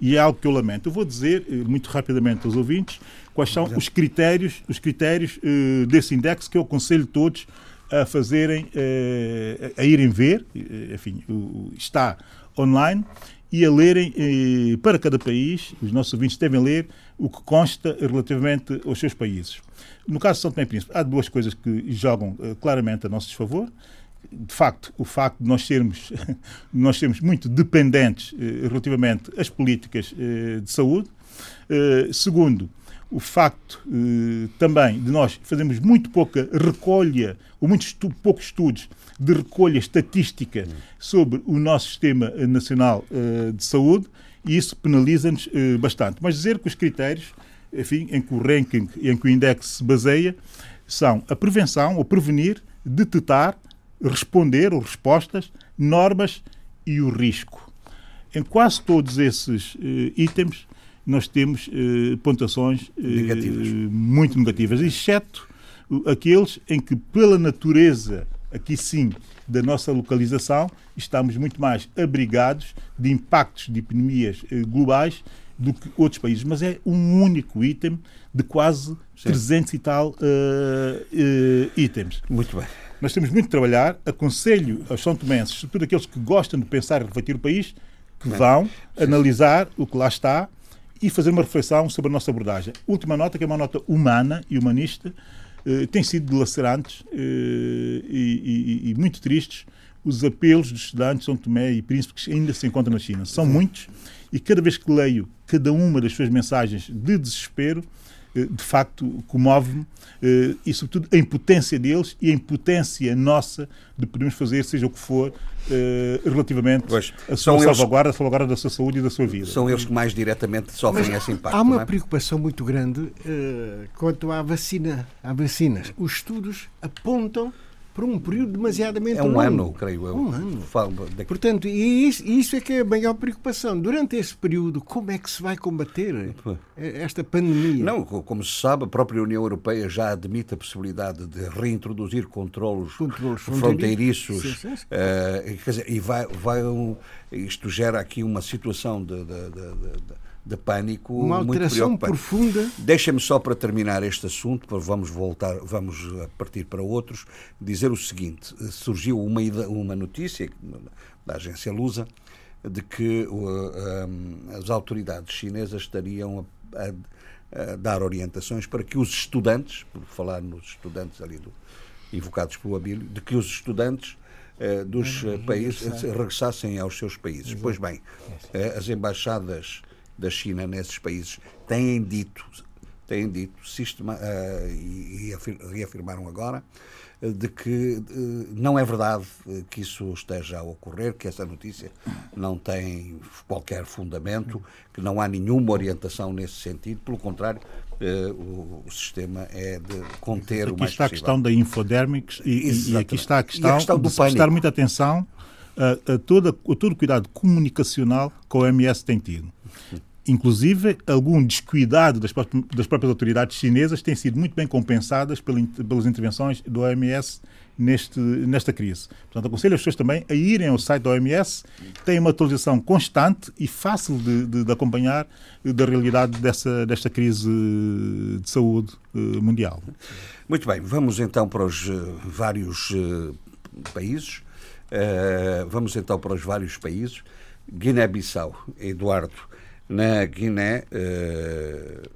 E é algo que eu lamento. Eu vou dizer eh, muito rapidamente aos ouvintes quais são os critérios, os critérios uh, desse index que eu aconselho todos a fazerem, uh, a irem ver. Enfim, uh, está online e a lerem eh, para cada país, os nossos ouvintes devem ler o que consta relativamente aos seus países. No caso de São Tomé e Príncipe, há duas coisas que jogam eh, claramente a nosso desfavor. De facto, o facto de nós sermos, nós sermos muito dependentes eh, relativamente às políticas eh, de saúde. Eh, segundo, o facto eh, também de nós fazermos muito pouca recolha, ou muito estu poucos estudos de recolha estatística sobre o nosso Sistema Nacional uh, de Saúde e isso penaliza-nos bastante. Mas dizer que os critérios, enfim, em que o ranking e em que o index se baseia, são a prevenção, ou prevenir, detectar, responder ou respostas, normas e o risco. Em quase todos esses uh, itens, nós temos uh, pontuações uh, negativas. muito negativas, exceto aqueles em que, pela natureza aqui sim, da nossa localização, estamos muito mais abrigados de impactos de epidemias eh, globais do que outros países. Mas é um único item de quase sim. 300 e tal uh, uh, itens. Muito bem. Nós temos muito de trabalhar. Aconselho aos São Tomenses, sobretudo aqueles que gostam de pensar e refletir o país, que vão sim. analisar o que lá está e fazer uma reflexão sobre a nossa abordagem. Última nota, que é uma nota humana e humanista, eh, têm sido dilacerantes eh, e, e, e, muito tristes os apelos dos estudantes de São Tomé e Príncipe que ainda se encontram na China. São muitos e cada vez que leio cada uma das suas mensagens de desespero, de facto comove-me e, sobretudo, a impotência deles e a impotência nossa de podermos fazer, seja o que for, relativamente pois, à sua salvaguarda, eles, a salvaguarda da sua saúde e da sua vida. São eles que mais diretamente sofrem Mas esse impacto. Há uma é? preocupação muito grande uh, quanto à vacina, à vacinas. Os estudos apontam por um período demasiadamente longo. É um longo. ano, creio eu. Um ano. Portanto, e isso, isso, é que é a maior preocupação. Durante esse período, como é que se vai combater esta pandemia? Não, como se sabe, a própria União Europeia já admite a possibilidade de reintroduzir controlos, controlos fronteiriços. Sim, sim, sim. Uh, quer dizer, e vai, vai um, isto gera aqui uma situação de, de, de de pânico uma alteração profunda. Deixa-me só para terminar este assunto, vamos voltar, vamos partir para outros, dizer o seguinte: surgiu uma uma notícia da agência Lusa de que uh, as autoridades chinesas estariam a, a, a, dar orientações para que os estudantes, por falar nos estudantes ali do, invocados pelo Abílio, de que os estudantes uh, dos países regressassem aos seus países. Exato. Pois bem, as embaixadas da China nesses países têm dito, têm dito sistema, uh, e, e reafirmaram agora, uh, de que uh, não é verdade que isso esteja a ocorrer, que essa notícia não tem qualquer fundamento, que não há nenhuma orientação nesse sentido, pelo contrário, o, sistema é de conter aqui o mais está possível. a questão da infodérmicos e, e, aqui está a questão, a questão de prestar muita atenção a, a, toda, a todo o cuidado comunicacional que o OMS tem tido. Inclusive algum descuidado das, das próprias autoridades chinesas tem sido muito bem compensadas pelas intervenções do OMS neste, nesta crise. Portanto, aconselho as pessoas também a irem ao site da OMS, tem uma atualização constante e fácil de, de, de acompanhar da realidade dessa, desta crise de saúde eh, mundial. Muito bem, vamos então para os vários países. Vamos então para os vários países. Guiné-Bissau, Eduardo. Na Guiné,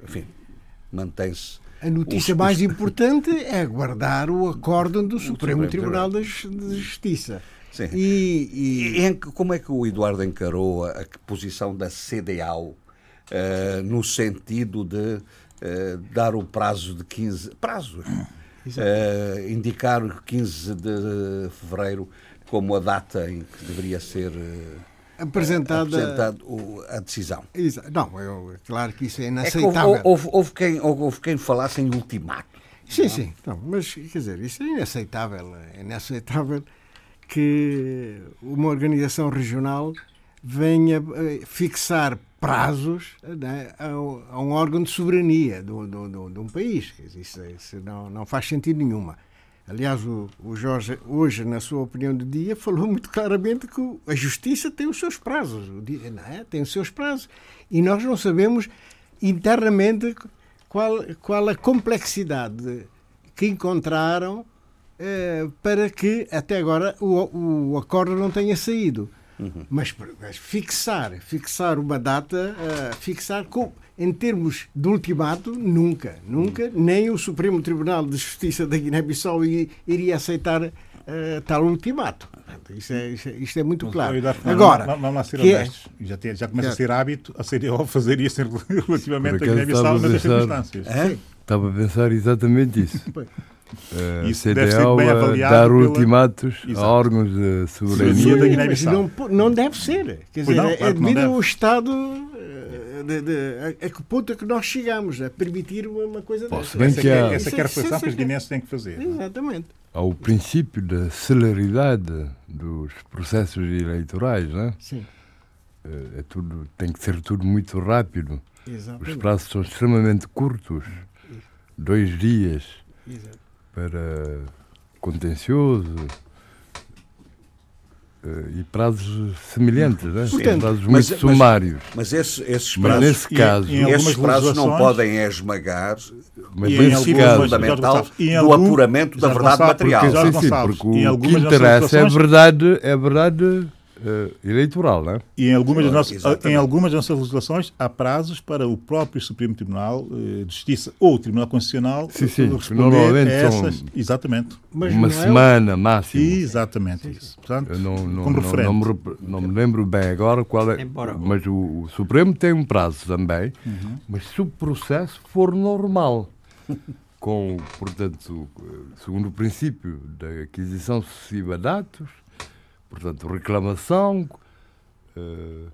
enfim, mantém-se a notícia os, mais os... importante é aguardar o acórdão do Supremo, Supremo Tribunal de Justiça. Sim. E, e... e, como é que o Eduardo encarou a, a posição da CDAO uh, no sentido de uh, dar o prazo de 15... Prazo? Uh, indicar 15 de fevereiro como a data em que deveria ser apresentada a decisão. Não, eu, claro que isso é inaceitável. É que houve, houve, quem, houve quem falasse em ultimato. Sim, não? sim. Não, mas, quer dizer, isso é inaceitável. É inaceitável que uma organização regional venha eh, fixar prazos né, a, a, um órgão de soberania de, de, de um país. Isso, isso não, não faz sentido nenhuma. Aliás, o, o, Jorge, hoje, na sua opinião do dia, falou muito claramente que a justiça tem os seus prazos. Não é? Tem os seus prazos. E nós não sabemos internamente qual, qual a complexidade que encontraram eh, para que até agora o, o acordo não tenha saído. Uhum. Mas, mas, fixar, fixar uma data, uh, fixar com, em termos de ultimato, nunca, nunca, uhum. nem o Supremo Tribunal de Justiça da Guiné-Bissau iria aceitar uh, tal ultimato. Isto é, isto é, isto é muito claro. Agora, vamos lá ser é- honestos. É... Já, já começa é. a ser hábito a CDO fazer isso relativamente à Guiné-Bissau nas circunstâncias. É? Estava a pensar exatamente isso. Uh, isso CDL deve dar pela... ultimatos Exato. a órgãos de soberania. da guiné Não, não deve ser. Quer dizer, não, é devido ao Estado de, de, a, a que ponto é que nós chegamos a permitir uma coisa Posso dessa. Essa, que há... essa é a reflexão que os guineenses têm que fazer. Exatamente. Há o princípio da celeridade dos processos eleitorais, não é? Sim. É tudo, tem que ser tudo muito rápido. Exatamente. Os prazos são extremamente curtos. Dois dias. Exato para contencioso e prazos semelhantes, né? Portanto, prazos muito mas, sumários. Mas, mas esses, esses prazos, mas nesse caso, em, em esses prazos não podem esmagar mas o princípio caso, fundamental do apuramento da verdade material. Porque, sim, sim, porque o que interessa é a verdade, é a verdade uh, eleitoral, não é? E em algumas, das nossas, em algumas das nossas legislações há prazos para o próprio Supremo Tribunal uh, de Justiça ou o Tribunal Constitucional sim, sim, normalmente essas, são exatamente. uma é semana é... máximo. Exatamente isso. Portanto, Eu não, não, como referente. Não, não, me, não, me, lembro bem agora qual é, Embora... mas o, o, Supremo tem um prazo também, uhum. mas se o processo for normal. com, portanto, segundo o princípio da aquisição sucessiva de dados, Portanto, reclamação, uh,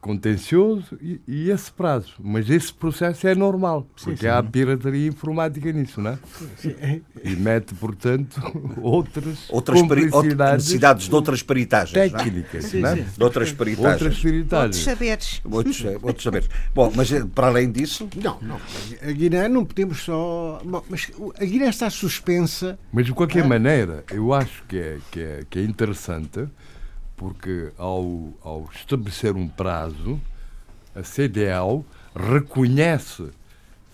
contencioso e, e, esse prazo. Mas esse processo é normal, porque sim, sim. há pirataria informática nisso, não é? Sim, e mete, portanto, outras, outras necessidades de outras peritagens. É? Técnicas, não é? De outras peritagens. Outras peritagens. Outros saberes. Outros, outros saberes. Bom, mas eh, para além disso. Não, não. A Guiné não podemos só. Bom, mas a Guiné está suspensa. Mas de qualquer é? maneira, eu acho que é, que é, que é interessante porque ao, ao estabelecer um prazo, a CDL reconhece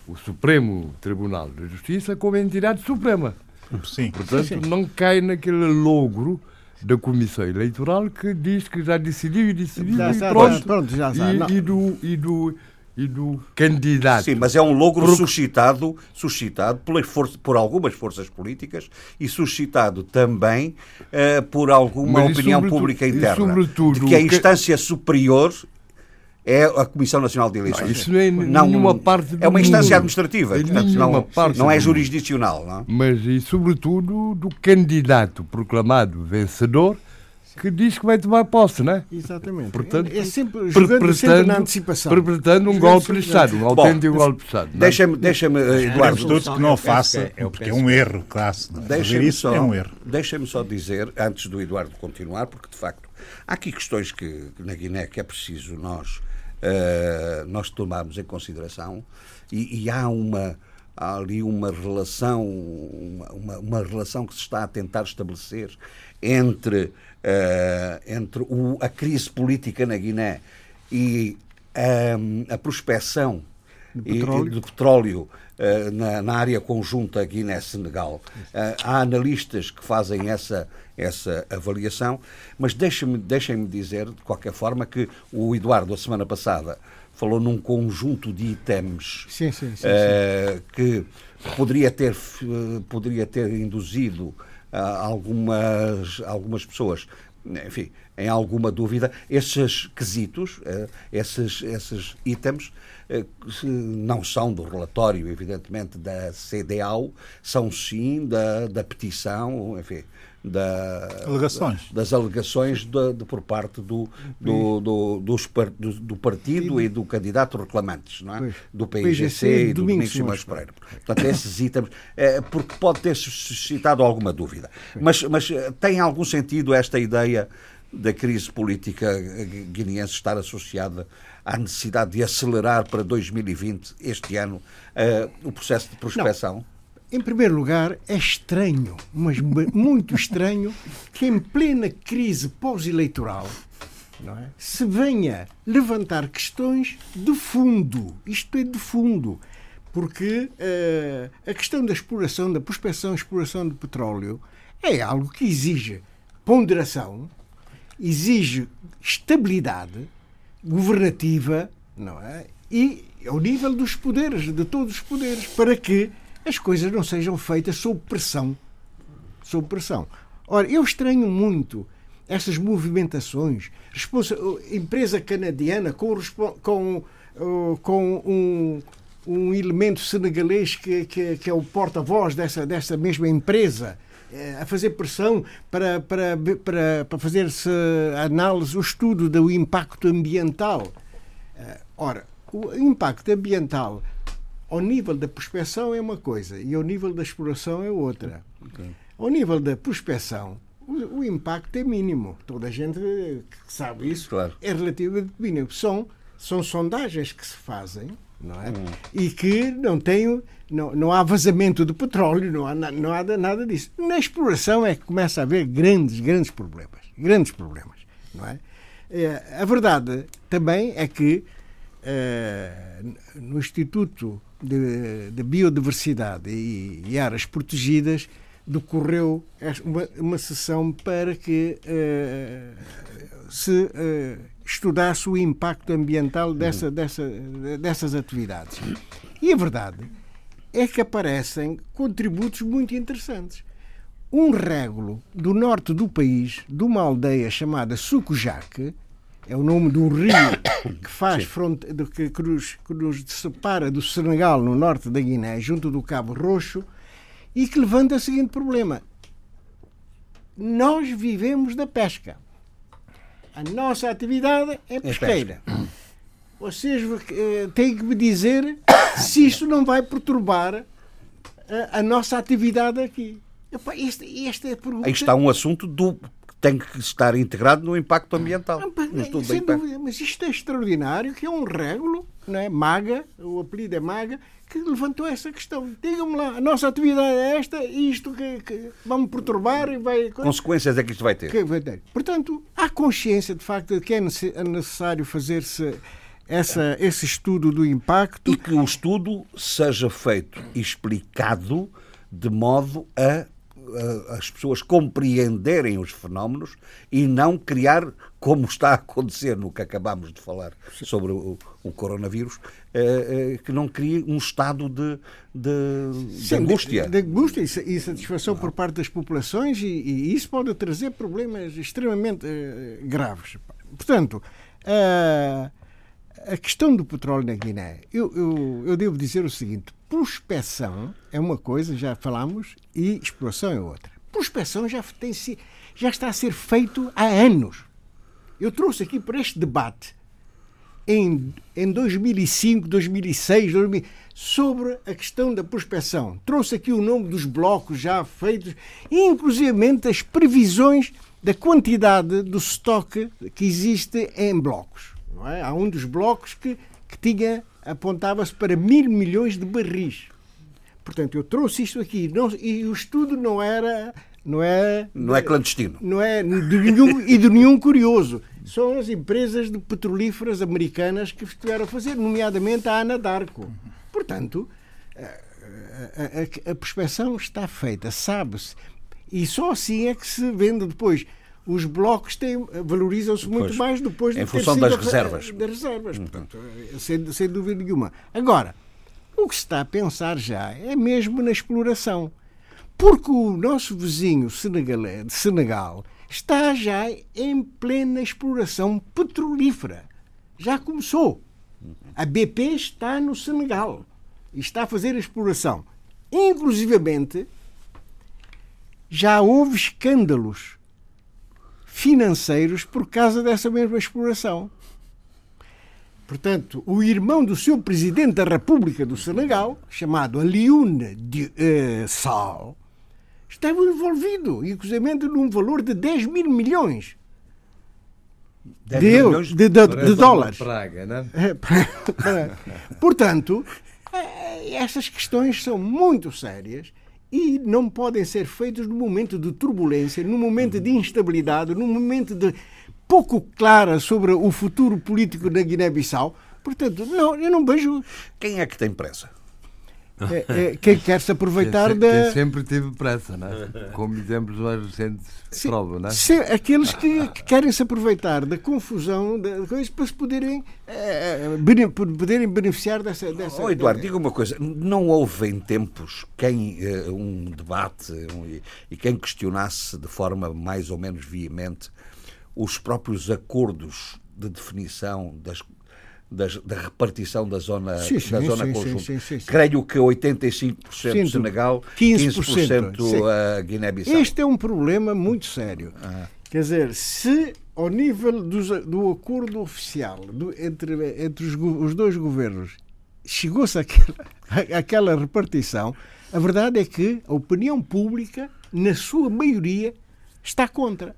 o Supremo Tribunal de Justiça como entidade suprema. Sim. Portanto, sim, sim. não cai naquele logro da Comissão Eleitoral que diz que já decidiu e decidiu já e pronto. pronto já e, e, do, e, do, e do candidato. Sim, mas é um logro Por... suscitado, suscitado por, por algumas forças políticas e suscitado também uh, por alguma mas opinião pública interna. de que a instância que... superior é a Comissão Nacional de Eleições. Não, isso não é não, nenhuma parte É uma instância administrativa, é portanto, não, não é jurisdicional. Não? Mas, e sobretudo, do candidato proclamado vencedor que diz que vai tomar posse, não é? Exatamente. Portanto, é sempre, jogando sempre na antecipação. Perpetrando um golpe de Estado, um autêntico golpe de Estado. É? Deixa-me, deixa-me, eh, Eduardo. todos que não faça, porque é um erro clássico. Deixa-me só, é um erro. Deixa-me só dizer, antes do Eduardo continuar, porque de facto há aqui questões que na Guiné que é preciso nós uh, nós tomarmos em consideração e, e há uma há ali uma relação uma, uma, uma, relação que se está a tentar estabelecer entre uh, entre o, a crise política na Guiné e um, a prospecção de petróleo, e, de petróleo uh, na, na, área conjunta Guiné-Senegal. Uh, há analistas que fazem essa, essa avaliação, mas deixem-me deixem dizer, de qualquer forma, que o Eduardo, a semana passada, falou num conjunto de itens uh, que poderia ter, poderia ter induzido algumas, algumas pessoas. Enfim, em alguma dúvida, esses quesitos, esses, esses itens, eh, não são do relatório, evidentemente, da CDAO, são sim da, da petição, enfim, da, alegações. das alegações de, de, por parte do, do, do, do, do partido e do candidato reclamantes, não é? do PIGC e do Domingos Simões Pereira. Portanto, esses itens, é, porque pode ter suscitado alguma dúvida. Mas, mas eh, tem algum sentido esta ideia da crise política guineense estar associada à necessidade de acelerar para 2020, este ano, uh, o processo de prospecção? Não. Em primeiro lugar, é estranho, mas muito estranho, que em plena crise pós-eleitoral é? se venha levantar questões de fundo. Isto é de fundo. Porque uh, a questão da exploração, da prospecção e exploração de petróleo é algo que exige ponderação, exige estabilidade governativa, não é? E ao nível dos poderes, de todos os poderes, para que as coisas não sejam feitas sob pressão. Sob pressão. Ora, eu estranho muito essas movimentações. Empresa canadiana com, com, com um, um elemento senegalês que, que, que é o porta-voz dessa, dessa mesma empresa eh, a fazer pressão para, para, para, para fazer-se análise, o estudo do impacto ambiental. Eh, ora, o impacto ambiental ao nível da prospecção é uma coisa e ao nível da exploração é outra. Okay. Ao nível da prospecção, o, o, impacto é mínimo. Toda a gente que sabe isso claro. é relativamente mínimo. São, são sondagens que se fazem não é? Hum. E que não tem, não, não há vazamento de petróleo, não há, não há nada disso. Na exploração é que começa a haver grandes, grandes problemas, grandes problemas, não é? é a verdade também é que é, no Instituto de, de Biodiversidade e, e, Áreas Protegidas decorreu uma, uma sessão para que é, se estudasse o impacto ambiental dessa, dessa, dessas atividades. E a verdade é que aparecem contributos muito interessantes. Um régulo do norte do país, de uma aldeia chamada Sucujaque, é o nome de um rio que faz fronte, que, que, nos, que nos separa do Senegal, no norte da Guiné, junto do Cabo Roxo, e que levanta o seguinte problema: nós vivemos da pesca. A nossa atividade é, é pesqueira. É Vocês uh, têm que me dizer se isto não vai perturbar a, a nossa atividade aqui. Epá, esta, esta é pergunta... Aí está um assunto do tem que estar integrado no impacto ambiental. Epá, no sem dúvida, mas isto é extraordinário, que é um régulo, não é? Maga, o apelido é Maga, que levantou essa questão. Digam-me lá, a nossa atividade é esta, isto que, que vamos perturbar e vai. Consequências é que isto vai ter. Que vai ter. Portanto, há consciência de facto de que é, é necessário fazer-se essa, esse estudo do impacto. E que o estudo seja feito e explicado de modo a as pessoas compreenderem os fenómenos e não criar, como está a acontecer no que acabámos de falar sobre o, o coronavírus, eh, eh, que não crie um estado de, de, Sim, de angústia. De, de, angústia e satisfação por parte das populações, e, e isso pode trazer problemas extremamente uh, graves. Portanto, uh, a questão do petróleo na Guiné, eu, eu, eu devo dizer o seguinte: prospecção é uma coisa, já falámos, e exploração é outra. Prospecção já, tem, já está a ser feito há anos. Eu trouxe aqui para este debate em, em 2005, 2006, 2000, sobre a questão da prospecção. Trouxe aqui o nome dos blocos já feitos, inclusive as previsões da quantidade do estoque que existe em blocos. É? Há um dos blocos que, que tinha apontava-se para mil milhões de barris. Portanto, eu trouxe isto aqui. Não, e o estudo não era não é não é clandestino. não é de nenhum e de nenhum curioso. São as empresas de petrolíferas americanas que estiveram a fazer nomeadamente a Anadarko portanto a, a, a, a prospeção está feita sabe-se. E só assim é que se vende depois os blocos valorizam-se muito mais depois de em função das reservas. Das reservas, uhum. portanto, sem, sem dúvida nenhuma. Agora, o que se está a pensar já é mesmo na exploração. Porque o nosso vizinho senegalês, de Senegal está já em plena exploração petrolífera. Já começou. A BP está no Senegal e está a fazer a exploração. Inclusivamente, já houve escândalos financeiros por causa dessa mesma exploração. Portanto, o irmão do seu presidente da República do Senegal, chamado Alioune de uh, Sal, estava envolvido, inclusive num valor de 10 mil milhões. 10 de, milhões de, de, de dólares. Praga, não é? Portanto, eh, essas questões são muito sérias e não podem ser feitos no momento de turbulência, no momento de instabilidade, no momento de pouco clara sobre o futuro político da Guiné-Bissau. Portanto, não, eu não vejo. Quem é que tem pressa? É, é, quem quer se aproveitar quem, da. Quem sempre tive pressa, não é? como exemplos mais recentes prova, não é? Sim, aqueles que, que, querem se aproveitar da confusão da coisa para se poderem, é, poderem beneficiar dessa. dessa oh, Eduardo, diga uma coisa: não houve em tempos quem uh, um debate um, e quem questionasse de forma mais ou menos veemente os próprios acordos de definição das das, da repartição da zona, sim, sim, da zona sim, conjunta. Creio que 85% Senegal, 15%, 15% a Guiné-Bissau. Este é um problema muito sério. Ah. Quer dizer, se ao nível do, do acordo oficial do, entre, entre os, os, dois governos chegou-se àquela, àquela repartição, a verdade é que a opinião pública, na sua maioria, está contra.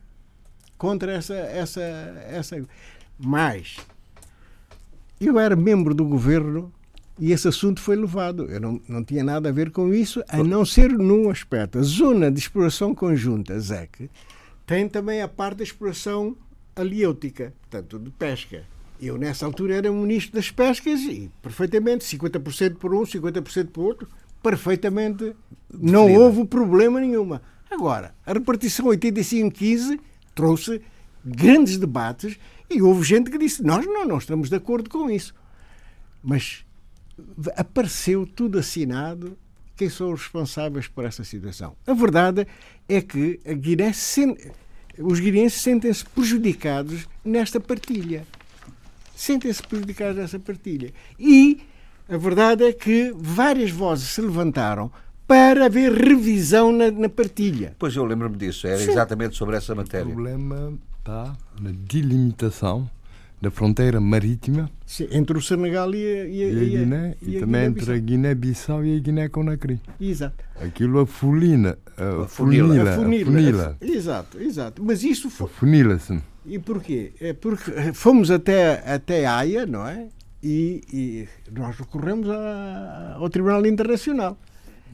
Contra essa. essa, essa. Mas eu era membro do governo e esse assunto foi levado. Eu não, não tinha nada a ver com isso, a não ser num aspecto. A zona de exploração conjunta, ZEC, tem também a parte da exploração aliêutica, portanto, de pesca. Eu, nessa altura, era ministro das pescas e, perfeitamente, 50% por um, 50% por outro, perfeitamente, não houve problema nenhuma. Agora, a repartição 85-15 trouxe grandes debates e houve gente que disse: Nós não, não estamos de acordo com isso. Mas apareceu tudo assinado. Quem são os responsáveis por essa situação? A verdade é que a Guiné os guineenses sentem-se prejudicados nesta partilha. Sentem-se prejudicados nessa partilha. E a verdade é que várias vozes se levantaram para haver revisão na, na partilha. Pois eu lembro-me disso, era Sim. exatamente sobre essa matéria. O problema está na delimitação da fronteira marítima Sim, entre o Senegal e a, e a, e a Guiné e, e também entre a Guiné-Bissau e a Guiné-Conakry. Exato. Aquilo a fulina, a, a funila, a funila, a funila. Exato, exato. Mas isso foi... Funila-se. E porquê? É porque fomos até, até Haia, não é? E, e nós recorremos a, ao Tribunal Internacional.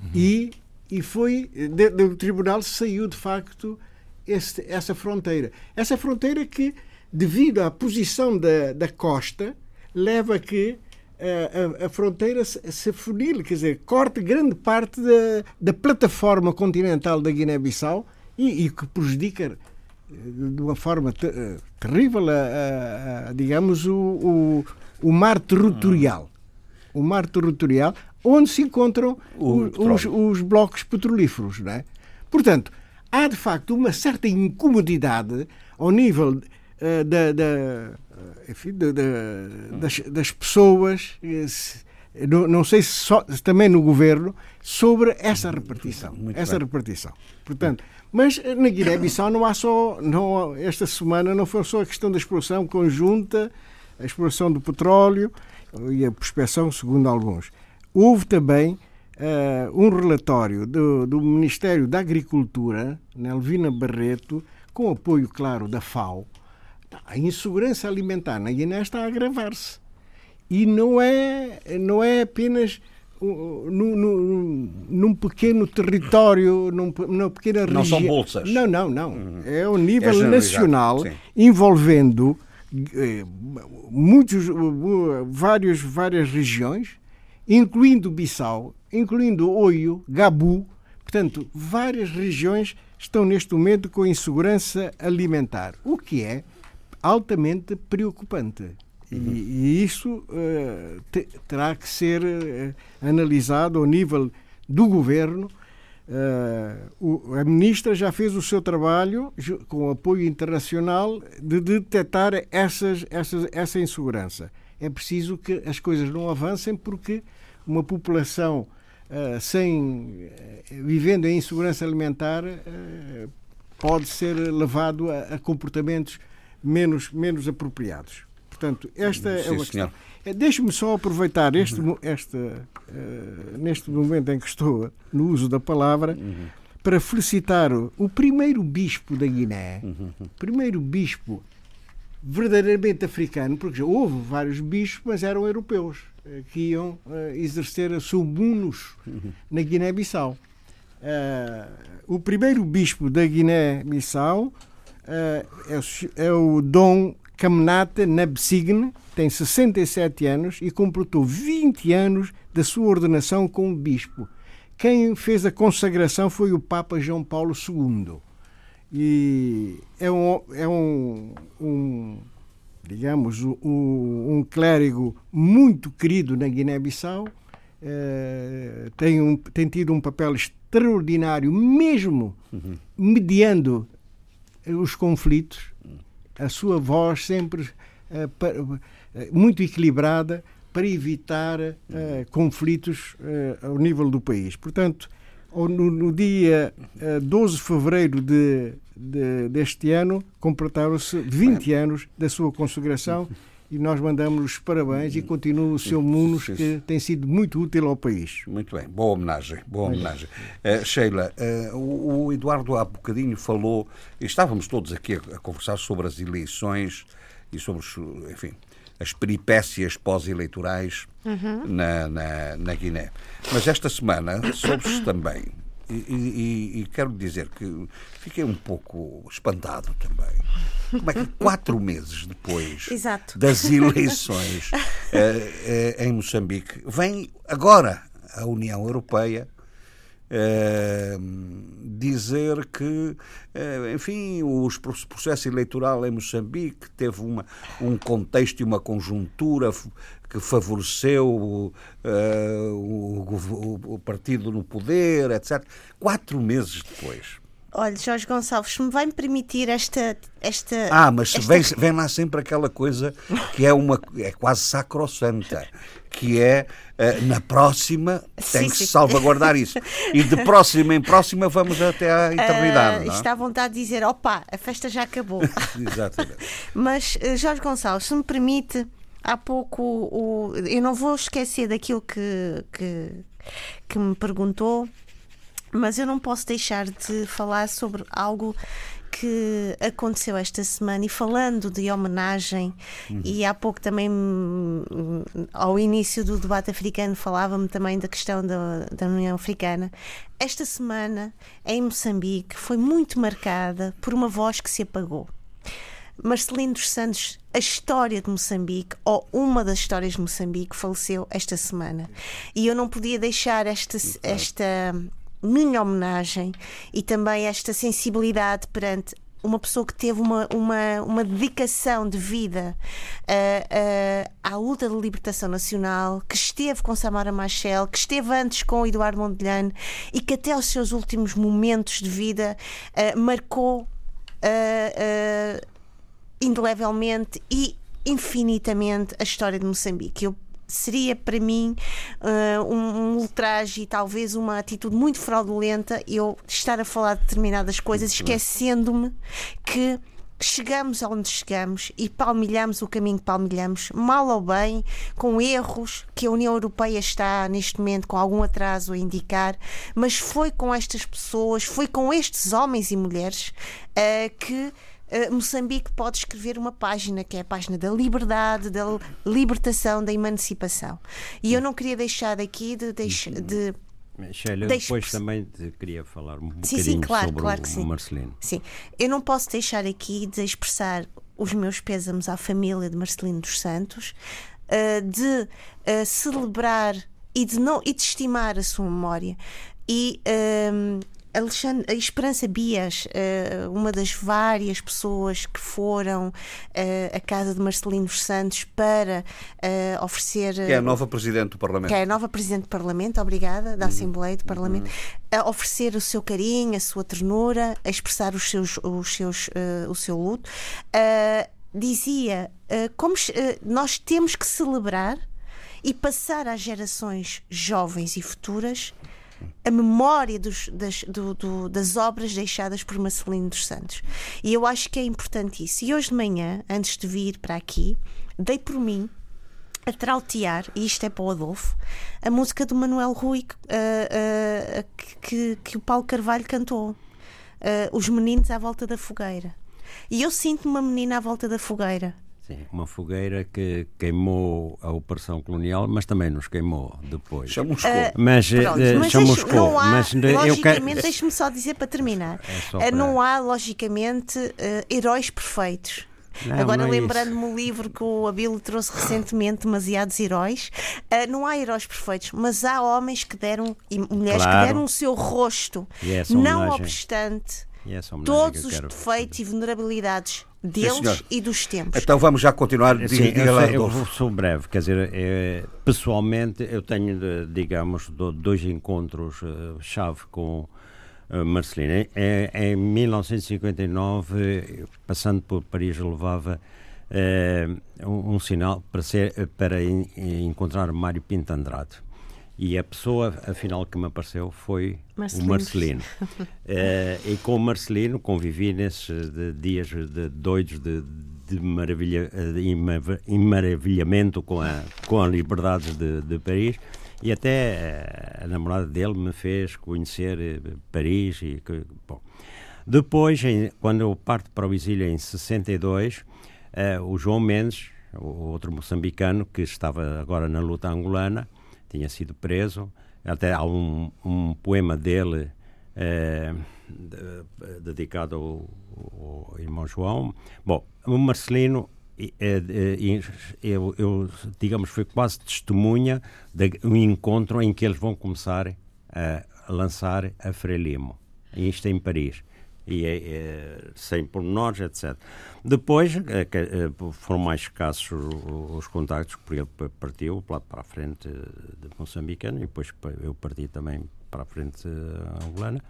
Uhum. E, e foi, do tribunal saiu de facto esse, essa fronteira. Essa fronteira que, devido à posição da, da costa, leva a que a, eh, a, a fronteira se, se funile, quer dizer, corte grande parte da, da plataforma continental da Guiné-Bissau e, e, que prejudica eh, de uma forma ter, eh, terrível, a, digamos, o, o, o, mar territorial. O mar territorial, onde se encontram os, os, blocos petrolíferos. Não é? Portanto, há de facto uma certa incomodidade ao nível uh, da, da, enfim, da, das, das, pessoas, eh, não, não sei se só, também no governo, sobre essa repartição. Muito essa bem. repartição. Portanto, mas na Guiné-Bissau não há só, não, esta semana não foi só a questão da exploração conjunta, a exploração do petróleo e a prospecção, segundo alguns. Houve também uh, um relatório do, do, Ministério da Agricultura, Nelvina Barreto, com apoio, claro, da FAO, a insegurança alimentar na Guiné está a agravar-se. E não é, não é apenas num, num, num, pequeno território, num, numa pequena região. Não são bolsas. Não, não, não. Uhum. É ao nível é nacional, sim. envolvendo eh, muitos, vários, várias regiões, incluindo Bissau, incluindo Oio, Gabu. Portanto, várias regiões estão neste momento com insegurança alimentar, o que é altamente preocupante. E, e isso uh, te, terá que ser uh, analisado ao nível do governo. Uh, o, a ministra já fez o seu trabalho com apoio internacional de detectar essas, essas, essa insegurança. É preciso que as coisas não avancem porque uma população sem vivendo em insegurança alimentar pode ser levado a, a comportamentos menos, menos apropriados. Portanto, esta é Sim, é uma questão. Eh, deixe-me só aproveitar este, uhum. esta, uh, neste momento em que estou no uso da palavra uhum. para felicitar o, o, primeiro bispo da Guiné, uhum. primeiro bispo verdadeiramente africano, porque já houve vários bispos, mas eram europeus que iam uh, exercer a uhum. na Guiné-Bissau. o primeiro bispo da Guiné-Bissau é, é o Dom Kamnata Nabsigne tem 67 anos e completou 20 anos da sua ordenação como bispo. Quem fez a consagração foi o Papa João Paulo II. E é um, é um, um digamos, um, um, clérigo muito querido na Guiné-Bissau. É, tem, um, tem tido um papel extraordinário, mesmo uhum. mediando os conflitos a sua voz sempre uh, muito equilibrada para evitar conflitos ao nível do país. Portanto, no, no dia 12 de fevereiro de, de, deste ano, completaram-se 20 anos da sua consagração e nós mandamos os parabéns e continua o seu Munos, que tem sido muito útil ao país. Muito bem, boa homenagem, boa homenagem. Uh, Sheila, uh, o, o, Eduardo há bocadinho falou, estávamos todos aqui a, a conversar sobre as eleições e sobre, enfim, as peripécias pós-eleitorais uhum. na, na, na, Guiné. Mas esta semana soube-se também, e, e, e, quero dizer que fiquei um pouco espantado também, como é que quatro meses depois Exato. das eleições eh, eh, em Moçambique vem agora a União Europeia dizer que, enfim, o processo eleitoral em Moçambique teve uma, um contexto e uma conjuntura que favoreceu uh, o, o, partido no poder, etc. Quatro meses depois. Olha, Jorge Gonçalves, se me vai-me permitir esta, esta. Ah, mas esta... Vem, vem lá sempre aquela coisa que é, uma, é quase sacrossanta, que é uh, na próxima tem sim, que sim. salvaguardar isso. E de próxima em próxima vamos até à eternidade. Uh, não? É? Está à vontade de dizer: opa, a festa já acabou. Exatamente. mas, uh, Jorge Gonçalves, se me permite, há pouco o, eu não vou esquecer daquilo que, que, que me perguntou mas eu não posso deixar de falar sobre algo que aconteceu esta semana e falando de homenagem uhum. e há pouco também hum, ao início do debate africano falava-me também da questão da, da União Africana esta semana em Moçambique foi muito marcada por uma voz que se apagou Marcelino dos Santos, a história de Moçambique, ou uma das histórias de Moçambique, faleceu esta semana. E eu não podia deixar esta, esta minha homenagem e também esta sensibilidade perante uma pessoa que teve uma, uma, uma dedicação de vida uh, uh, à luta de libertação nacional, que esteve com Samara Machel, que esteve antes com Eduardo Mondlane e que até os seus últimos momentos de vida uh, marcou indelevelmente e infinitamente a história de Moçambique. Eu seria para mim uh, um, um ultraje e talvez uma atitude muito fraudulenta eu estar a falar de determinadas coisas esquecendo-me que chegamos onde chegamos e palmilhamos o caminho que palmilhamos, mal ou bem, com erros que a União Europeia está neste momento com algum atraso a indicar, mas foi com estas pessoas, foi com estes homens e mulheres uh, que uh, Moçambique pode escrever uma página, que é a página da liberdade, da libertação, da emancipação. E eu não queria deixar aqui de. de, de Sheila, depois também te queria falar um sim, sim, claro, sobre claro o, o Marcelino. Sim, eu não posso deixar aqui de expressar os meus pésamos à família de Marcelino dos Santos, uh, de uh, celebrar e de, não, e de estimar a sua memória. E uh, Alexandre, a Esperança Bias, uma das várias pessoas que foram à casa de Marcelino Santos para oferecer. Que é a nova Presidente do Parlamento. Que é a nova Presidente do Parlamento, obrigada, da uhum. Assembleia do Parlamento, uhum. a oferecer o seu carinho, a sua ternura, a expressar os seus, os seus, o seu luto. dizia como nós temos que celebrar e passar às gerações jovens e futuras a memória dos, das, do, do, das obras deixadas por Marcelino dos Santos. E eu acho que é importante isso. E hoje de manhã, antes de vir para aqui, dei por mim a trautear, e isto é para o Adolfo, a música do Manuel Rui uh, uh, que, que, o Paulo Carvalho cantou. Uh, Os Meninos à Volta da Fogueira. E eu sinto uma menina à volta da fogueira. Sim, uma fogueira que queimou a operação colonial, mas também nos queimou depois. Chamuscou. Uh, mas, pronto, uh, mas chamuscou. Não há, mas logicamente, deixe-me só dizer para terminar, é, é não há, logicamente, uh, heróis perfeitos. Não, Agora, não é lembrando-me o livro que o Abílio trouxe recentemente, Demasiados Heróis, uh, não há heróis perfeitos, mas há homens que deram e mulheres claro. que deram o seu rosto. não obstante todos os defeitos e vulnerabilidades deles e dos tempos. Então vamos já continuar. Sim, eu, eu, eu sou breve, quer dizer, é, pessoalmente eu tenho, digamos, dois encontros uh, chave com uh, Marcelino. É, é, em 1959, passando por Paris, levava uh, um, um, sinal para, ser, para in, encontrar Mário Pinto Andrade. E a pessoa, afinal, que me apareceu foi Marcelino. o Marcelino. uh, e com o Marcelino convivi nesses de, dias de doidos de, de, maravilha, de maravilhamento com a, com a liberdade de, de Paris. E até eh, a namorada dele me fez conhecer eh, Paris. E, bom. Depois, em, quando eu parto para o exílio em 62, uh, o João Mendes, o outro moçambicano que estava agora na luta angolana, tinha sido preso. Até há um, um poema dele eh, de, dedicado ao, ao, irmão João. Bom, o Marcelino, eh, eu, eu, digamos, foi quase testemunha de um encontro em que eles vão começar a lançar a Frelimo. Isto em Paris e é, é, sem pormenores, etc. Depois é, é, foram mais escassos os, os contactos, porque ele partiu para a frente de moçambicano e depois eu parti também para a frente angolana.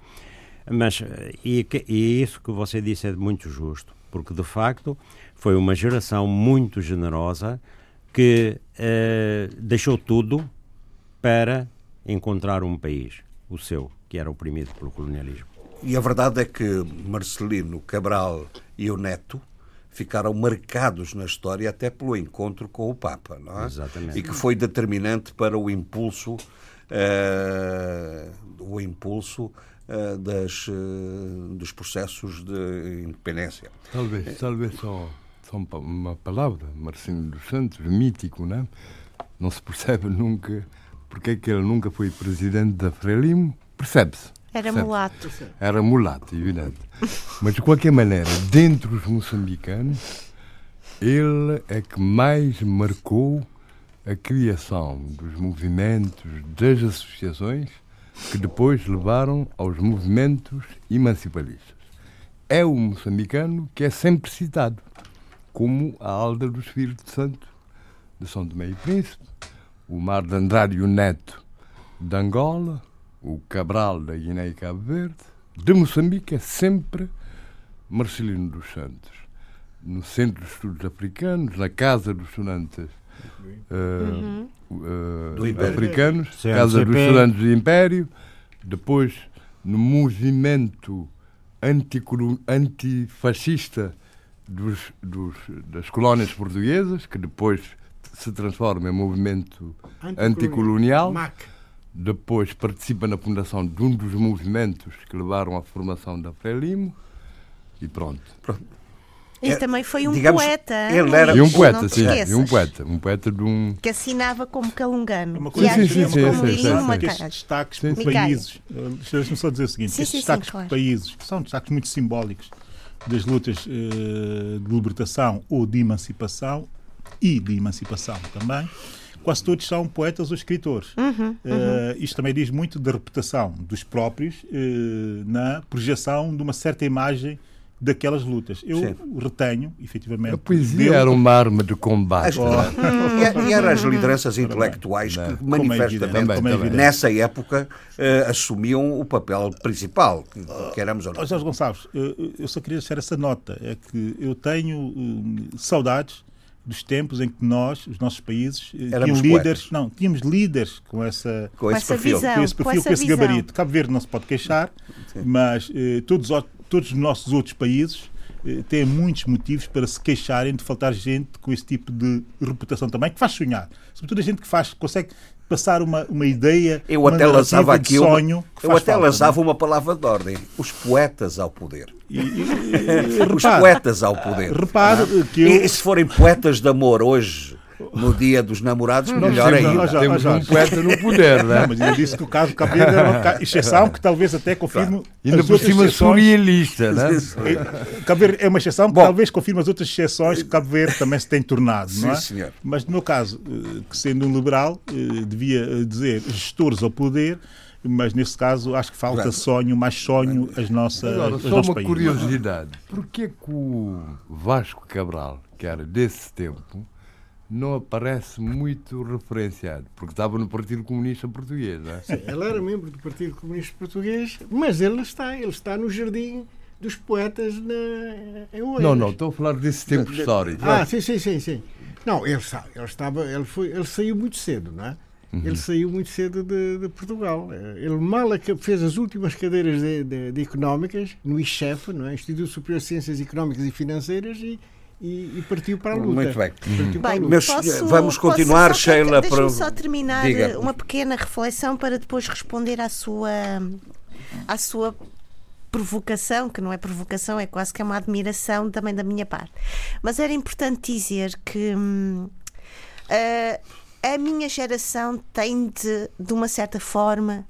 Mas, e, e isso que você disse é muito justo, porque de facto foi uma geração muito generosa que eh, deixou tudo para encontrar um país, o seu, que era oprimido pelo colonialismo. E a verdade é que Marcelino Cabral e o Neto ficaram marcados na história até pelo encontro com o Papa, não é? Exatamente. E que foi determinante para o impulso, uh, o impulso uh, das, uh, dos processos de independência. Talvez, talvez só, só uma palavra, Marcelino dos Santos, mítico, não é? Não se percebe nunca porque é que ele nunca foi presidente da Frelimo, percebe-se era certo. mulato. Era mulato, evidente. Mas, de qualquer maneira, dentre os moçambicanos, ele é que mais marcou a criação dos movimentos, das associações, que depois levaram aos movimentos emancipalistas. É o moçambicano que é sempre citado, como a Alda do Espírito Santo, de São Tomé e Príncipe, o Mar de Andrade Neto de Angola, o Cabral da Guiné e Cabo Verde, de Moçambique é sempre Marcelino dos Santos. No Centro de Estudos Africanos, na Casa dos Estudantes uh, uh, Africanos, CNCP. Casa dos Estudantes do Império, depois no movimento antifascista dos, dos, das colónias portuguesas, que depois se transforma em movimento anticolonial. anticolonial depois participa na fundação de um dos movimentos que levaram à formação da Frelimo e pronto. pronto. E também foi um digamos, poeta. Ele era e um poeta, sim. E um poeta. Um poeta de um. Que assinava como calungano. Uma coisa, sim, sim, sim, como sim, sim, uma sim, destaques por países. Deixa-me só dizer o seguinte: estes destaques por países, que são destaques muito simbólicos das lutas uh, de libertação ou de emancipação e de emancipação também, quase todos são poetas ou escritores. Uhum, uhum. Uh, isto também diz muito da reputação dos próprios uh, na projeção de uma certa imagem daquelas lutas. Eu Sim. retenho, efetivamente. A poesia era uma arma de combate. Oh. e, eram as lideranças intelectuais que é manifestamente, é nessa época, uh, assumiam o papel principal, que, que éramos ou não. Jorge Gonçalves, eu, só queria deixar essa nota, é que eu tenho uh, saudades dos tempos em que nós, os nossos países, eh, Éramos líderes, poetas. não, tínhamos líderes com essa com, esse perfil, visão, com esse perfil, com, com esse gabarito. Cabo Verde não se pode queixar, Sim. mas eh, todos, todos os nossos outros países têm muitos motivos para se queixarem de faltar gente com esse tipo de reputação também, que faz sonhar. Sobretudo a gente que faz, consegue passar uma, uma ideia, eu uma até lançava aqui sonho. Uma, eu até falta, lançava uma palavra de ordem: os poetas ao poder. E, e, e, os repare, poetas ao poder. Repare é? que eu... E se forem poetas de amor hoje, no dia dos namorados, não, melhor ainda. Não, já, temos já, um poeta no poder, não é? Mas eu disse que o caso Cabo Verde era uma exceção que talvez até confirme. Claro. Ainda por cima surrealista, não é? Cabo Verde é uma exceção que Bom, talvez confirme as outras exceções que Cabo Verde também se tem tornado, não é? Sim, senhor. Mas no meu caso, eh, que sendo um liberal, eh, devia eh, dizer gestores ao poder mas nesse caso acho que falta sonho, mais sonho as nossas Agora, só uma países. curiosidade. Porquê que o Vasco Cabral, que era desse tempo, não aparece muito referenciado, porque estava no Partido Comunista Português. Não é? Sim, ele era membro do Partido Comunista Português, mas ele está, ele está no jardim dos poetas na, em Oeiras. Não, não, estou a falar desse tempo histórico. Ah, sim, sim, sim, sim. Não, ele, ele, estava, ele, foi, ele saiu muito cedo, não é? Uhum. Ele saiu muito cedo de, de, Portugal. Ele mal fez as últimas cadeiras de, de, de económicas no ICHEF, não é? Instituto Superior de Ciências Económicas e Financeiras, e e, e, partiu para a luta. Muito bem. bem Meus, posso, vamos continuar, posso Sheila. Deixa-me para... só terminar Diga. uma pequena reflexão para depois responder à sua, à sua provocação, que não é provocação, é quase que é uma admiração também da minha parte. Mas era importante dizer que hum, a, a minha geração tem de, de uma certa forma,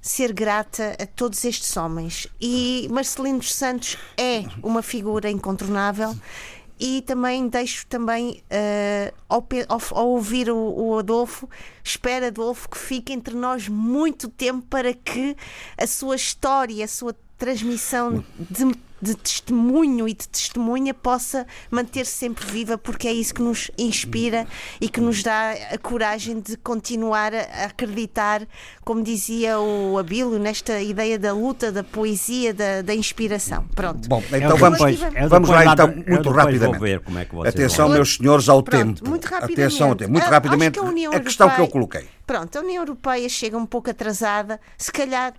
ser grata a todos estes homens. E Marcelino dos Santos é uma figura incontornável e também deixo também uh, ao, ao, ao, ouvir o, o, Adolfo, espero Adolfo que fique entre nós muito tempo para que a sua história, a sua transmissão de de testemunho e de testemunha possa manter-se sempre viva, porque é isso que nos inspira e que nos dá a coragem de continuar a acreditar, como dizia o Abílio, nesta ideia da luta, da poesia, da, da inspiração. Pronto. Bom, então vamos, vamos lá então muito rapidamente. É Atenção, meus senhores, ao Pronto, tempo. Muito rapidamente. Atenção ao tempo. Muito rapidamente. A, a questão que eu coloquei. Pronto, a União Europeia chega um pouco atrasada, se calhar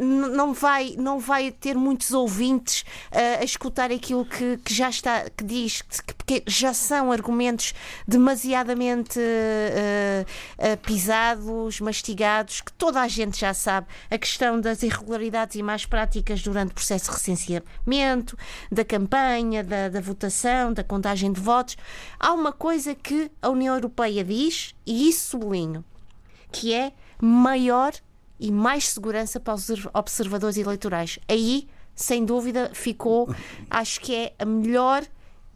não vai, não vai ter muitos ouvintes uh, a escutar aquilo que, que, já está, que diz, que, que já são argumentos demasiadamente uh, uh, pisados, mastigados, que toda a gente já sabe. A questão das irregularidades e más práticas durante o processo de recenseamento, da campanha, da, da votação, da contagem de votos. Há uma coisa que a União Europeia diz, e isso sublinho, que é maior e mais segurança para os observadores eleitorais. Aí, sem dúvida, ficou, acho que é a melhor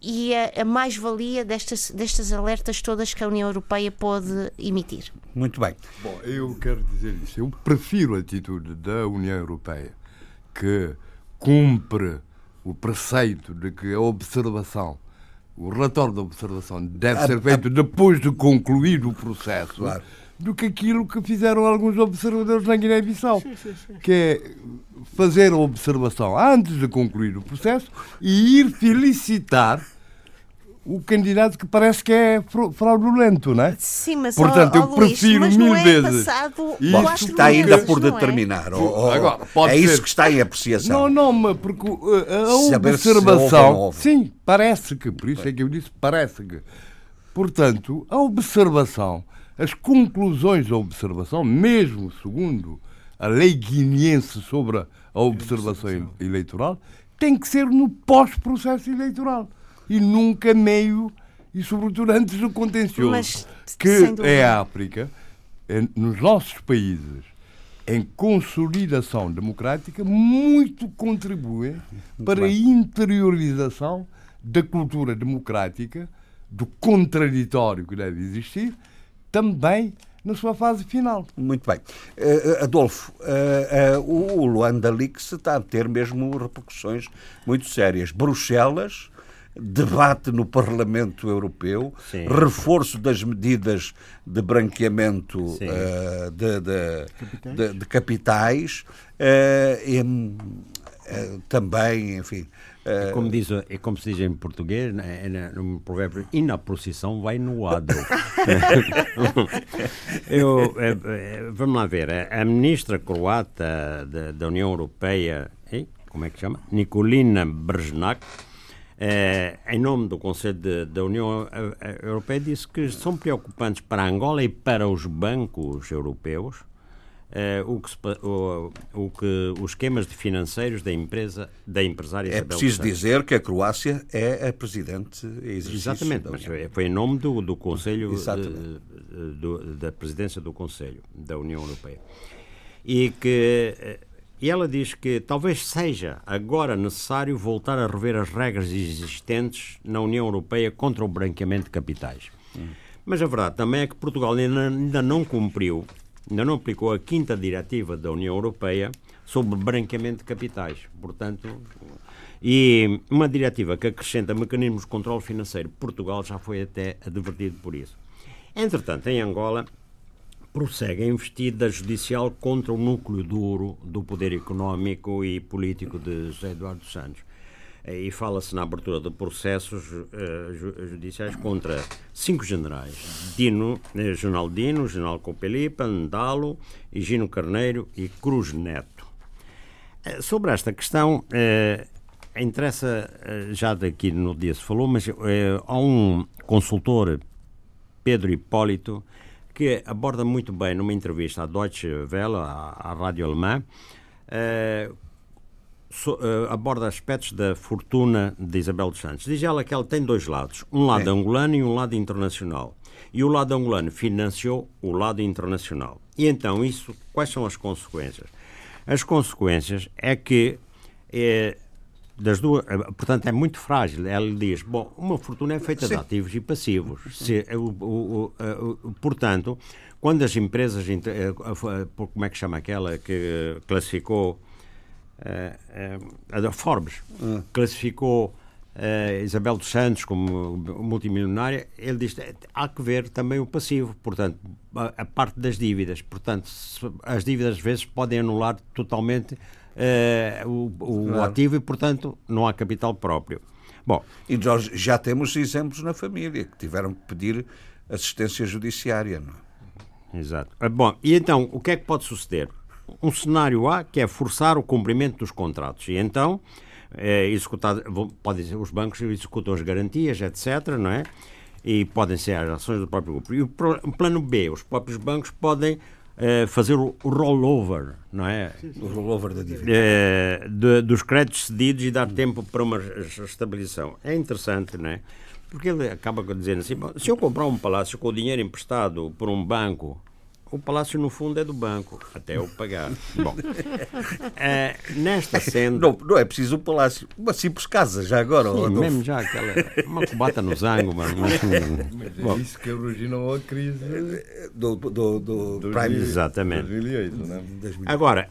e a, a mais-valia destas, destas alertas todas que a União Europeia pode emitir. Muito bem. Bom, eu quero dizer isso. Eu prefiro a atitude da União Europeia, que cumpre o preceito de que a observação, o relatório da observação deve ser feito depois de concluído o processo. Claro do que aquilo que fizeram alguns observadores na Guiné-Bissau, que é fazer a observação antes de concluir o processo e ir felicitar o candidato que parece que é fraudulento, não é? Sim, mas Portanto, oh, eu prefiro Luís, mil é vezes. Passado, Bom, está ainda por é? determinar. É? Oh, Agora, pode é isso que está em apreciação. Não, não, porque uh, a observação. Sim, parece que, por isso é que eu disse parece que. Portanto, a observação as conclusões da observação, mesmo segundo a lei guineense sobre a observação eleitoral, tem que ser no pós-processo eleitoral. e nunca meio e sobretudo antes do contencioso. Mas, que é a África, nos nossos países, em consolidação democrática, muito contribui para a interiorização da cultura democrática, do contraditório que deve existir, também na sua fase final. Muito bem. Uh, Adolfo, uh, uh, o Luanda Leaks está a ter mesmo repercussões muito sérias. Bruxelas debate no Parlamento Europeu, Sim. reforço das medidas de branqueamento uh, de, de, capitais, de, de capitais uh, e, uh, também, enfim. É como, diz, é como se diz em português, né, é no provérbio, e na procissão vai no adro. Eu, é, vamos lá ver, a ministra croata da, da União Europeia, como é que chama? Nicolina Breznak, eh, em nome do Conselho da União Europeia, disse que são preocupantes para Angola e para os bancos europeus o, que se, o, o, que os esquemas de financeiros da empresa da empresária É preciso dizer que a Croácia é a presidente Exatamente, mas foi em nome do, do Conselho de, do, da presidência do Conselho da União Europeia e que eh, e ela diz que talvez seja agora necessário voltar a rever as regras existentes na União Europeia contra o branqueamento de capitais. Hum. Mas a verdade também é que Portugal ainda não cumpriu, ainda não aplicou a quinta diretiva da União Europeia sobre branqueamento de capitais. Portanto, e uma diretiva que acrescenta mecanismos de controle financeiro. Portugal já foi até advertido por isso. Entretanto, em Angola, prossegue a investida judicial contra o núcleo duro do poder económico e político de José Eduardo Santos. E fala-se na abertura de processos uh, judiciais contra cinco generais: Dino, eh, General Dino, General Copelipa, Ndalo, Higino Carneiro e Cruz Neto. Uh, sobre esta questão, interessa, já daqui no dia se falou, mas há um consultor, Pedro Hipólito, que aborda muito bem numa entrevista à Deutsche Welle, à, à rádio alemã, so, uh, aborda aspectos da fortuna de Isabel dos Santos. Diz ela que ela tem dois lados, um lado é. angolano e um lado internacional. E o lado angolano financiou o lado internacional. E então, isso, quais são as consequências? As consequências é que eh, das duas, eh, portanto, é muito frágil. Ela diz: bom, uma fortuna é feita Sim. de ativos e passivos. Se, o, o, o, portanto, quando as empresas, como é que chama aquela que classificou a da Forbes, hum. classificou Isabel dos Santos como multimilionária, ele diz há que ver também o passivo, portanto, a, a parte das dívidas. Portanto, as dívidas às vezes podem anular totalmente uh, o, o claro. ativo e, portanto, não há capital próprio. Bom, e nós já temos exemplos na família que tiveram que pedir assistência judiciária. Não é? Exato. Ah, bom, e então, o que é que pode suceder? Um cenário A que é forçar o cumprimento dos contratos. E então, é executado, pode ser, os bancos executam as garantias, etc., não é? E podem ser as ações do próprio grupo. E o plano B, os próprios bancos podem Uh, fazer o, rollover, não é? O rollover da dívida. Uh, de, dos créditos cedidos e dar tempo para uma estabilização. É interessante, não é? Porque ele acaba dizendo assim: se eu comprar um palácio com o dinheiro emprestado por um banco o palácio, no fundo, é do banco, até eu pagar. Bom, é, nesta cena. Não, não é preciso um palácio, uma simples casa, já agora. Sim, mesmo já aquela. Uma cobata no zango, mano. Mas, mas é bom. isso que originou a crise do, do, do, do Prime. Exatamente. 2008, não é? Agora,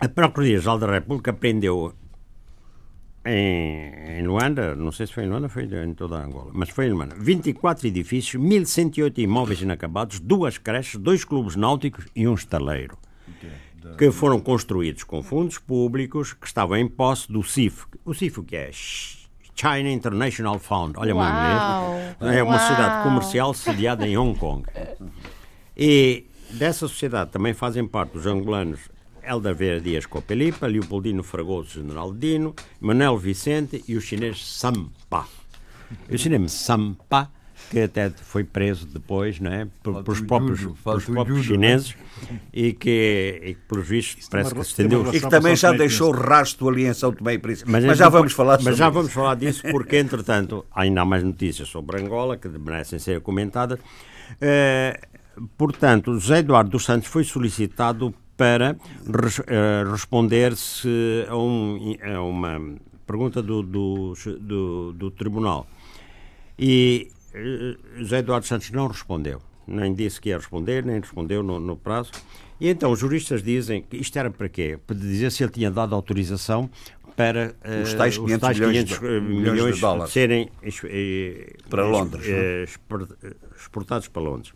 a Procuradoria-Geral da República prendeu em, em, Luanda, não sei se foi em Luanda, foi em toda a Angola, mas foi em Luanda, 24 edifícios, 1108 imóveis inacabados, duas creches, dois clubes náuticos e um estaleiro, que foram construídos com fundos públicos que estavam em posse do CIF. O CIF que é China International Fund, olha Uau. inglês, é uma Uau. sociedade comercial sediada em Hong Kong. E dessa sociedade também fazem parte os angolanos Helder Vera Dias Copelipa, Leopoldino Fragoso General Dino, Manuel Vicente e o chinês Sampa. O chinês Sampa que até foi preso depois, não é? Por, pelos próprios, pelos próprios chineses e que, e que pelos vistos, parece que se estendeu. E que também já deixou rastro ali em São Tomé e Príncipe. Mas, mas já vamos falar Mas já isso. vamos falar disso, porque, entretanto, ainda há mais notícias sobre Angola que merecem ser comentadas. Uh, portanto, José Eduardo dos Santos foi solicitado para uh, responder-se a, um, a, uma pergunta do, do, do, do Tribunal. E uh, José Eduardo Santos não respondeu. Nem disse que ia responder, nem respondeu no, no prazo. E então os juristas dizem que isto era para quê? Para dizer se ele tinha dado autorização para uh, os tais 500, os tais 500 milhões, de, milhões de dólares serem para Londres, exportados para Londres.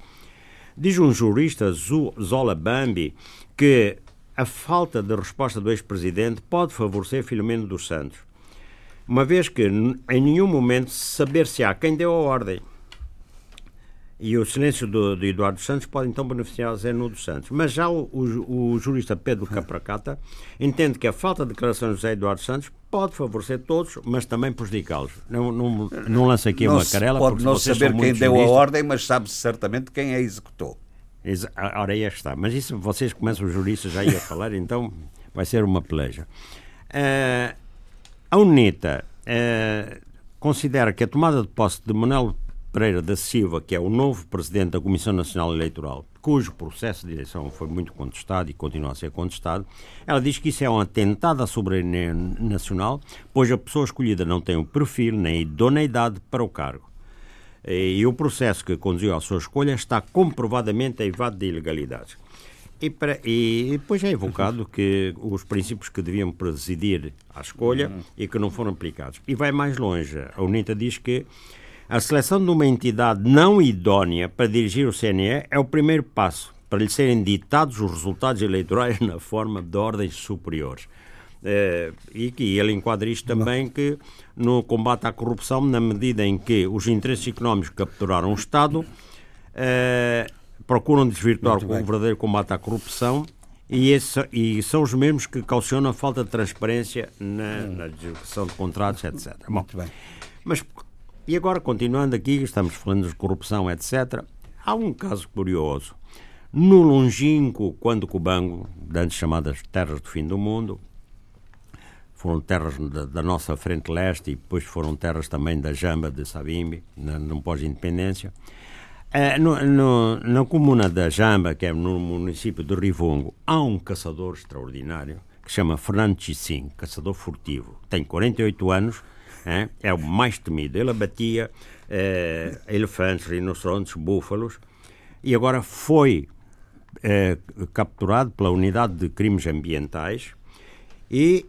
Diz um jurista, Zola Bambi, que a falta de resposta do ex-presidente pode favorecer Filomeno dos Santos, uma vez que em nenhum momento saber-se-á quem deu a ordem. E o silêncio do, do, Eduardo Santos pode então beneficiar Zé Nuno Santos. Mas já o, o, o jurista Pedro Capracata entende que a falta de declarações de José Eduardo Santos pode favorecer todos, mas também prejudicá-los. Não, não, não lança aqui não uma carela. Pode não saber quem deu a ordem, mas sabe certamente quem a executou. Ora, aí está. Mas isso vocês começam os juristas já a falar, então vai ser uma peleja. Uh, a UNITA uh, considera que a tomada de posse de Manuel Pereira da Silva, que é o novo presidente da Comissão Nacional Eleitoral, cujo processo de eleição foi muito contestado e continua a ser contestado, ela diz que isso é um atentado à soberania nacional, pois a pessoa escolhida não tem o perfil nem a idoneidade para o cargo. E o processo que conduziu à sua escolha está comprovadamente eivado de ilegalidades. E, para, e depois é evocado que os princípios que deviam presidir à escolha e que não foram aplicados. E vai mais longe. A UNITA diz que a seleção de uma entidade não idónea para dirigir o CNE é o primeiro passo para lhe serem ditados os resultados eleitorais na forma de ordens superiores. Uh, e que ele enquadra isto também que no combate à corrupção, na medida em que os interesses económicos capturaram o Estado, uh, procuram desvirtuar o verdadeiro combate à corrupção e, esse, e, são os mesmos que caucionam a falta de transparência na, na de contratos, etc. Bom, mas e agora, continuando aqui, estamos falando de corrupção, etc. Há um caso curioso. No longínquo, quando Cubango, antes chamadas terras do fim do mundo, foram terras da, da, nossa frente leste e depois foram terras também da Jamba de Sabimbi, no pós-independência. É, no, no, na comuna da Jamba, que é no município de Rivongo, há um caçador extraordinário que chama Fernando Chissin, caçador furtivo. Tem 48 anos, é, é o mais temido. Ele abatia é, elefantes, rinocerontes, búfalos e agora foi é, capturado pela Unidade de Crimes Ambientais e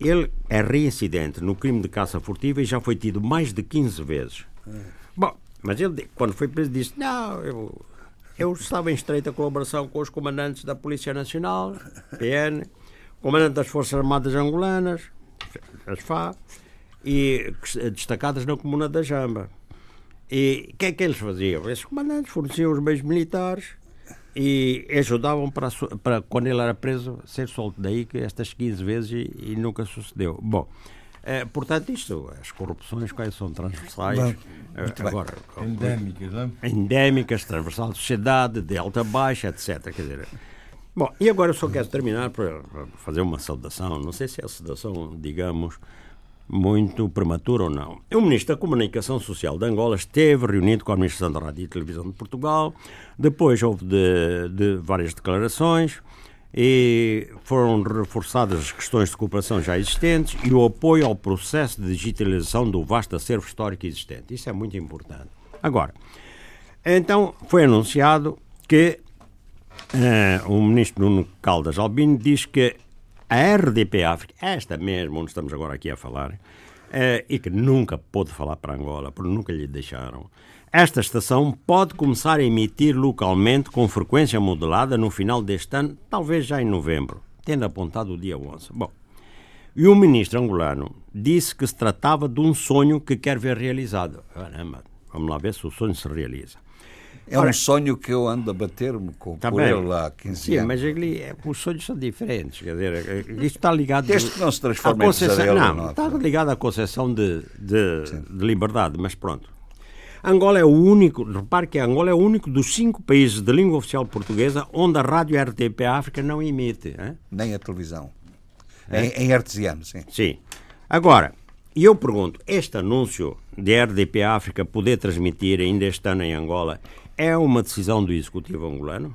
ele é reincidente no crime de caça furtiva e já foi tido mais de 15 vezes. Bom, mas ele, quando foi preso, disse: Não, eu, eu estava em estreita colaboração com os comandantes da Polícia Nacional, PN, comandante das Forças Armadas Angolanas, as FA, e destacadas na comuna da Jamba. E o que é que eles faziam? Esses comandantes forneciam os meios militares e ajudavam para, para quando ele era preso, ser solto. Daí que estas 15 vezes e, e nunca sucedeu. Bom, é, portanto, isto, as corrupções, quais são transversais? Bom, eh, agora, endémicas, não? Endémicas, transversal de sociedade, de alta baixa, etc. Quer dizer, bom, e agora eu só quero terminar para fazer uma saudação. Não sei se é a saudação, digamos, muito prematura ou não. O Ministro da Comunicação Social de Angola esteve reunido com a Administração da Rádio e Televisão de Portugal, depois houve de, de várias declarações e foram reforçadas as questões de cooperação já existentes e o apoio ao processo de digitalização do vasto acervo histórico existente. Isso é muito importante. Agora, então foi anunciado que uh, o ministro Nuno Caldas Albino diz que a RDP África, esta mesmo onde estamos agora aqui a falar, é, e que nunca pôde falar para Angola, porque nunca lhe deixaram, esta estação pode começar a emitir localmente com frequência modulada no final deste ano, talvez já em novembro, tendo apontado o dia 11. Bom, e o ministro angolano disse que se tratava de um sonho que quer ver realizado. Caramba, vamos lá ver se o sonho se realiza. É Ora, um sonho que eu ando a bater-me com tá por ele há 15 Sim, anos. mas ele, é, os sonhos são diferentes. Quer dizer, isto está ligado. Este que não se transforma em pesadelo. Não, está ligado à concepção de, de, de liberdade, mas pronto. Angola é o único, repare que Angola é o único dos cinco países de língua oficial portuguesa onde a rádio RTP África não emite. Hein? Nem a televisão. É? Em, em artesiano, sim. Sim. Agora, eu pergunto, este anúncio de RDP África poder transmitir ainda este ano em Angola é uma decisão do Executivo angolano?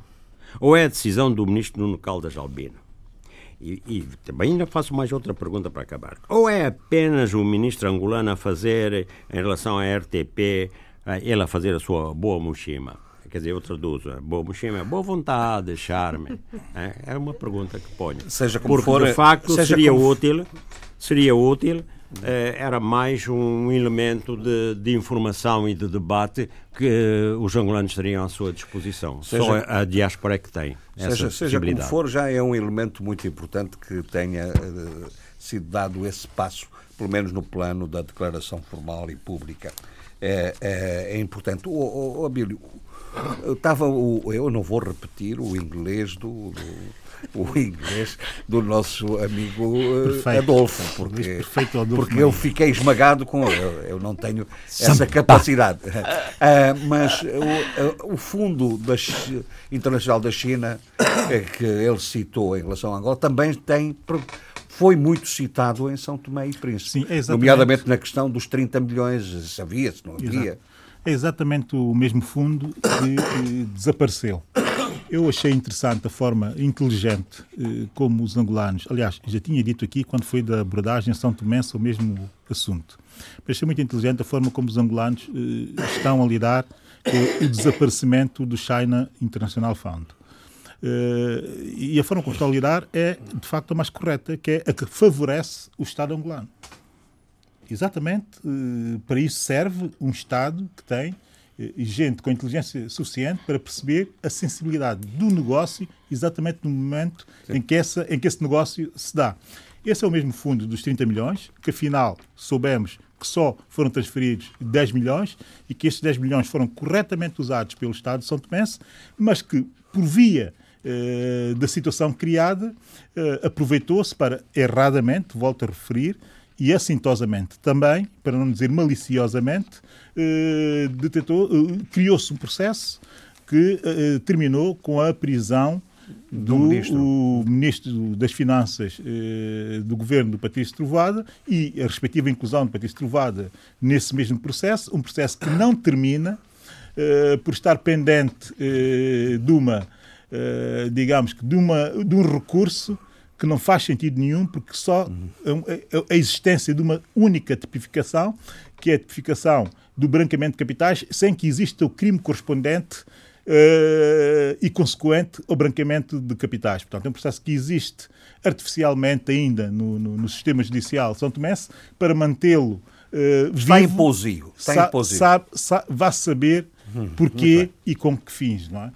Ou é a decisão do Ministro Nuno Caldas Albino? E, e, também ainda faço mais outra pergunta para acabar. Ou é apenas o ministro angolano a fazer, em relação à RTP, ele a fazer a sua boa mochima? Quer dizer, eu traduzo. Boa mochima boa vontade, charme. É, é uma pergunta que ponho. Seja como Porque, for, de facto, seria como... útil, seria útil era mais um elemento de, de, informação e de debate que os angolanos teriam à sua disposição. Seja, Só a diáspora é que tem seja, seja como for, já é um elemento muito importante que tenha uh, sido dado esse passo, pelo menos no plano da declaração formal e pública. É, é, é importante. O, o, o Abílio, estava o, eu não vou repetir o inglês do, do o inglês do nosso amigo eh, perfeito. Adolfo, porque, Adolfo porque eu fiquei esmagado com ele. Eu, eu não tenho essa capacidade. Uh, mas o, eh, o Fundo da, Internacional da China, que ele citou em relação a Angola, também tem foi muito citado em São Tomé e Príncipe, Sim, nomeadamente na questão dos 30 milhões, havia-se, não havia? Exato. É exatamente o mesmo fundo que desapareceu. Eu achei interessante a forma inteligente eh, como os angolanos, aliás, já tinha dito aqui quando foi da abordagem São Tomé o mesmo assunto. Mas achei muito inteligente a forma como os angolanos eh, estão a lidar com o desaparecimento do China International Fund. Uh, e a forma como estão a lidar é, de facto, a mais correta, que é a que favorece o Estado angolano. Exatamente para isso serve um Estado que tem e gente com inteligência suficiente para perceber a sensibilidade do negócio exatamente no momento em que, essa, em que esse negócio se dá. Esse é o mesmo fundo dos 30 milhões, que afinal soubemos que só foram transferidos 10 milhões e que estes 10 milhões foram corretamente usados pelo Estado de São Tomé, mas que, por via eh, da situação criada, eh, aproveitou-se para, erradamente, volto a referir, e assintosamente também, para não dizer maliciosamente, eh, eh, criou-se um processo que eh, terminou com a prisão do, do ministro. ministro. das Finanças eh, do governo do Patrício Trovada e a respectiva inclusão do Patrício Trovada nesse mesmo processo, um processo que não termina eh, por estar pendente eh, de uma, digamos que, de, uma, de um recurso que não faz sentido nenhum, porque só a existência de uma única tipificação, que é a tipificação do branqueamento de capitais, sem que exista o crime correspondente uh, e consequente ao branqueamento de capitais. Portanto, é um processo que existe artificialmente ainda no, no, no sistema judicial de São Tomé para mantê-lo uh, vivo. Está imposivo. Está imposivo. Sabe, sabe, vá saber Porquê e com que fins, não é?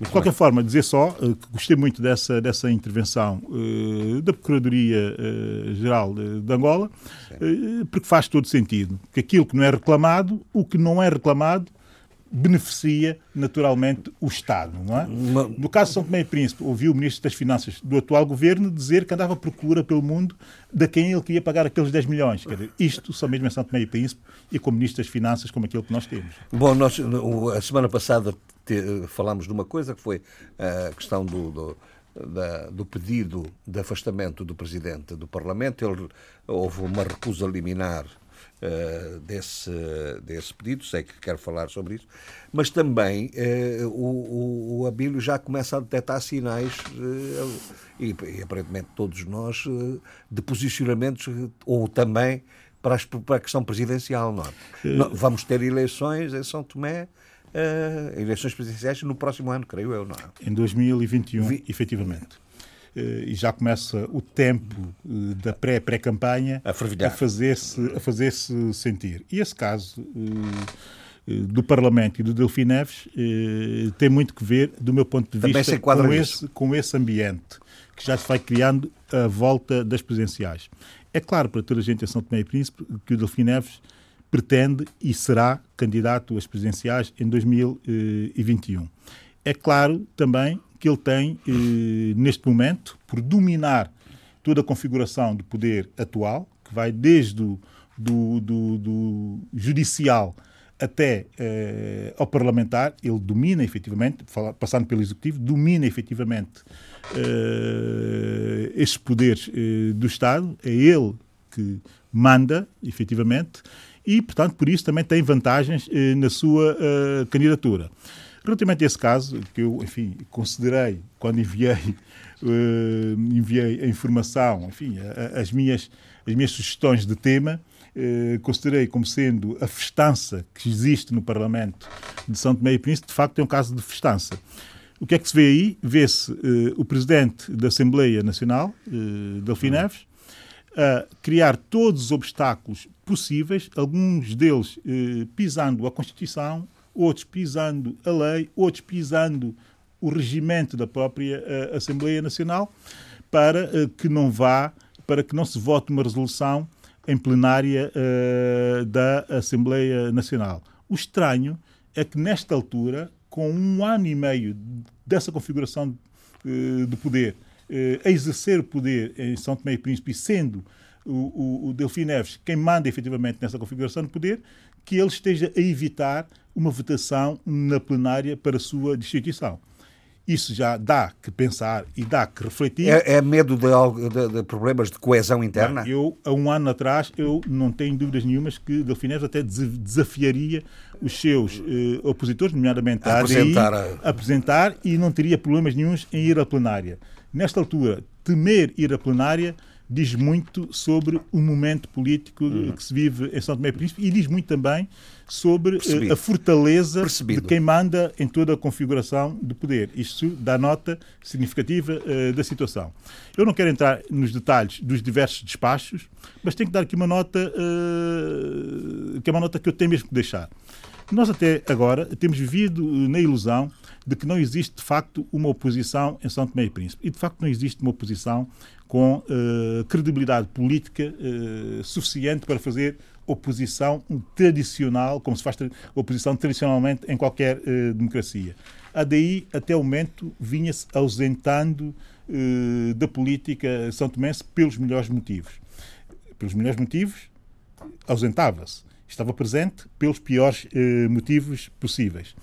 de qualquer bem. forma, dizer só uh, que gostei muito dessa, dessa intervenção uh, da Procuradoria-Geral uh, de, de, Angola, porque faz todo sentido. Que aquilo que não é reclamado, o que não é reclamado, beneficia naturalmente o Estado, não é? No caso de São Tomé e Príncipe, ouviu o Ministro das Finanças do atual governo dizer que andava à procura pelo mundo de quem ele queria pagar aqueles 10 milhões. Quer dizer, isto só mesmo em São Tomé e Príncipe e com Ministro das Finanças como aquele que nós temos. Bom, nós a semana passada te, falámos de uma coisa que foi a questão do, do da, do pedido de afastamento do Presidente do Parlamento. Ele, houve uma recusa liminar uh, desse, desse pedido, sei que quer falar sobre isso, mas também uh, o, o, Abílio já começa a detectar sinais, uh, e, e, aparentemente todos nós, de posicionamentos, ou também para, as, para a questão presidencial. Não é? Vamos ter eleições em São Tomé. Eleições presidenciais no próximo ano, creio eu, não é? Em 2021, Vi... efetivamente. Eh, e já começa o tempo eh, da pré-pré-campanha a, a fazer-se a fazer -se sentir. E esse caso eh, do Parlamento e do Delfim Neves tem muito que ver, do meu ponto de vista, com esse, com esse ambiente que já se vai criando à volta das presidenciais. É claro para toda a gente em São Tomé e Príncipe que o Delfim Neves pretende e será candidato às presidenciais em 2021. É claro também que ele tem, eh, neste momento, por dominar toda a configuração do poder atual, que vai desde o do, do, do judicial até uh, ao parlamentar, ele domina efetivamente, passando pelo executivo, domina efetivamente uh, esses poderes uh, do Estado, é ele que manda, efetivamente, e, portanto, por isso também tem vantagens na sua candidatura. Relativamente a esse caso, que eu, enfim, considerei quando enviei, enviei a informação, enfim, as minhas, as minhas sugestões de tema, eh, considerei como sendo a festança que existe no Parlamento de São Tomé e Príncipe, de facto é um caso de festança. O que é que se vê aí? Vê-se eh, o Presidente da Assembleia Nacional, eh, Delfim Neves, a criar todos os obstáculos possíveis, alguns deles eh, pisando a Constituição, outros pisando a lei, outros pisando o regimento da própria eh, Assembleia Nacional, para eh, que não vá, para que não se vote uma resolução em plenária uh, da Assembleia Nacional. O estranho é que, nesta altura, com um ano e meio dessa configuração uh, de poder, uh, a exercer o poder em São Tomé e Príncipe, sendo o, o, o Delfim Neves quem manda efetivamente nessa configuração de poder, que ele esteja a evitar uma votação na plenária para a sua destituição. Isso já dá que pensar e dá que refletir. É, é medo de, de, de, problemas de coesão interna? Eu, há um ano atrás, eu não tenho dúvidas nenhumas que Delfinés até desafiaria os seus eh, opositores, nomeadamente a, a apresentar, ADI, a... apresentar e não teria problemas nenhums em ir à plenária. Nesta altura, temer ir à plenária diz muito sobre o momento político hum. que se vive em São Tomé e Príncipe e diz muito também sobre eh, Percebido. a fortaleza Percebido. de quem manda em toda a configuração de poder. Isto dá nota significativa uh, da situação. Eu não quero entrar nos detalhes dos diversos despachos, mas tenho que dar aqui uma nota uh, que é uma nota que eu tenho mesmo que deixar. Nós até agora temos vivido na ilusão de que não existe de facto uma oposição em São Tomé e Príncipe. E de facto não existe uma oposição com uh, credibilidade política uh, suficiente para fazer oposição tradicional, como se faz oposição tradicionalmente em qualquer uh, democracia. A DI, até o momento, vinha-se ausentando da política são tomense pelos melhores motivos. Pelos melhores motivos, ausentava-se. Estava presente pelos piores motivos possíveis.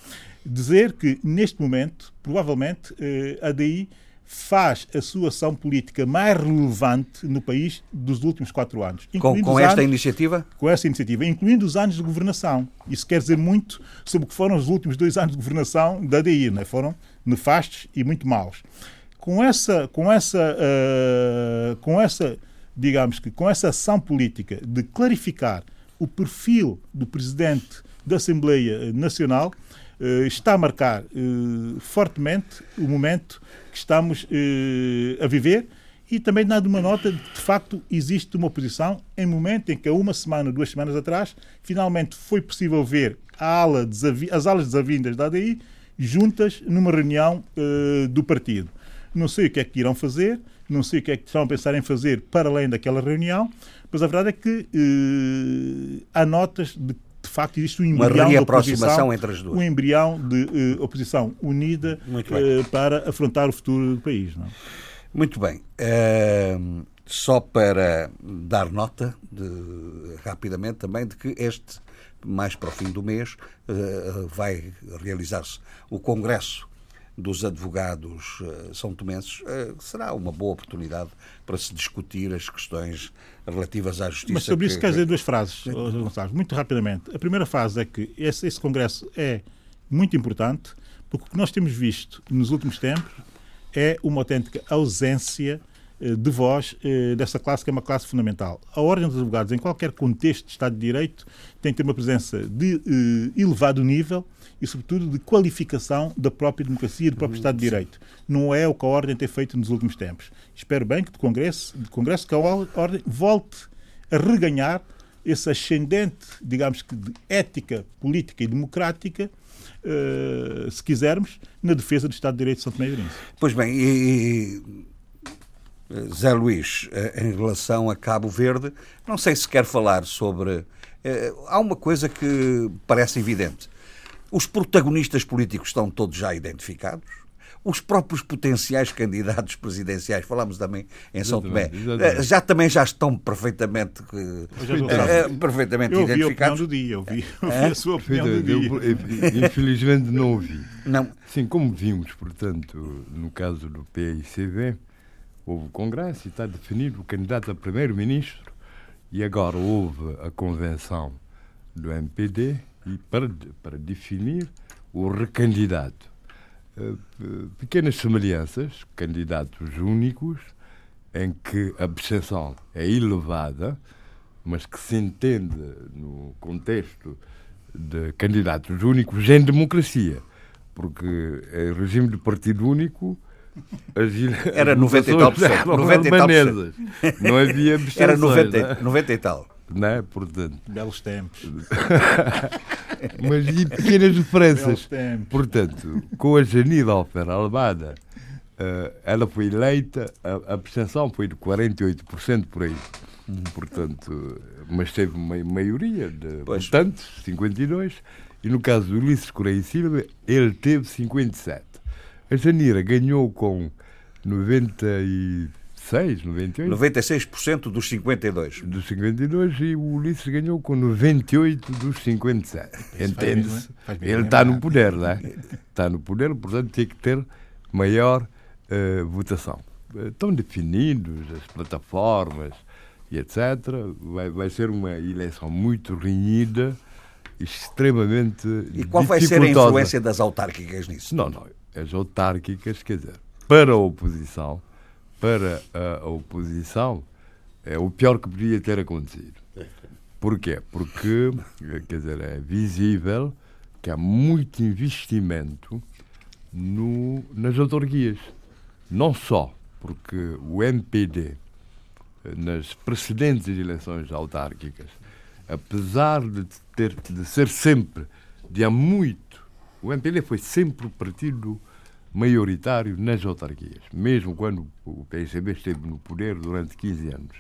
Dizer que, neste momento, provavelmente, a DI faz a sua ação política mais relevante no país dos últimos quatro anos. Com, com esta anos, iniciativa? Com esta iniciativa, incluindo os anos de governação. Isso quer dizer muito sobre o que foram os últimos dois anos de governação da DI. Né? Foram nefastos e muito maus. Com essa, com essa, uh, com essa, digamos que, com essa ação política de clarificar o perfil do presidente da Assembleia Nacional, está a marcar uh, fortemente o momento que estamos eh, a viver e também dando uma nota de que, de facto, existe uma oposição em momento em que, há uma semana, duas semanas atrás, finalmente foi possível ver ala as alas desavindas da ADI juntas numa reunião eh, do partido. Não sei o que é que irão fazer, não sei o que é que estão a pensar em fazer para além daquela reunião, mas a verdade é que eh, há notas de de facto existe um embrião de oposição, entre as duas. um embrião de uh, oposição unida uh, para afrontar o futuro do país. Não? É? Muito bem. Uh, só para dar nota, de, rapidamente também, de que este, mais para o fim do mês, vai realizar-se o Congresso dos advogados são tomenses será uma boa oportunidade para se discutir as questões relativas à justiça. Mas sobre isso que... quer dizer duas frases, Gonçalves, muito rapidamente. A primeira frase é que esse, esse congresso é muito importante porque o que nós temos visto nos últimos tempos é uma autêntica ausência de voz dessa classe que é uma classe fundamental. A Ordem dos Advogados, em qualquer contexto de Estado de Direito, tem que ter uma presença de elevado nível e, sobretudo, de qualificação da própria democracia e do próprio Estado de Direito. Não é o que a Ordem tem feito nos últimos tempos. Espero bem que do Congresso, do Congresso que a Ordem volte a reganhar esse ascendente, digamos que, de ética política e democrática, uh, se quisermos, na defesa do Estado de Direito de São Tomé e. Pois bem, e, Zé Luís, eh, em relação a Cabo Verde, não sei se quer falar sobre. Uh, há uma coisa que parece evidente. Os protagonistas políticos estão todos já identificados. os próprios potenciais candidatos presidenciais, falámos também em São Tomé, exatamente. já também já estão perfeitamente, perfeitamente eu identificados. Eu vi a opinião do dia, eu vi, eu vi a sua opinião do dia. Eu, infelizmente não ouvi. Não. Sim, como vimos, portanto, no caso do PICV, houve o Congresso e está definido o candidato a primeiro-ministro e agora houve a convenção do MPD e para, para definir o recandidato. Uh, pequenas semelhanças, candidatos únicos, em que a abstenção é elevada, mas que se entende no contexto de candidatos únicos em democracia, porque em regime de partido único as era 90 e tal por cento. 90 e tal Não havia. Era 90, 90 e tal não é? Portanto, Belos tempos. Mas e pequenas diferenças. Portanto, com a Janine Alfer Almada, uh, ela foi eleita, a, a abstenção foi de 48% por aí. Portanto, mas teve uma maioria de pois. votantes, 52, e no caso do Ulisses Correia Silva, ele teve 57. A Janira ganhou com 90 e 96, 98. 96% dos 52. Dos 52 e o Ulisses ganhou com 98 dos 57. Entende-se? Ele está no poder, não é? Está no poder, portanto tem que ter maior uh, votação. Estão definidos as plataformas e etc. Vai, vai ser uma eleição muito renhida, extremamente. E qual vai ser a influência das autárquicas nisso? Não, não. As autárquicas, quer dizer, para a oposição para a oposição é o pior que podia ter acontecido. Porquê? Porque, quer dizer, é visível que há muito investimento no, nas autarquias. Não só porque o MPD, nas precedentes eleições autárquicas, apesar de, ter, de ser sempre, de há muito, o MPD foi sempre o partido maioritário nas autarquias, mesmo quando o PSB esteve no poder durante 15 anos.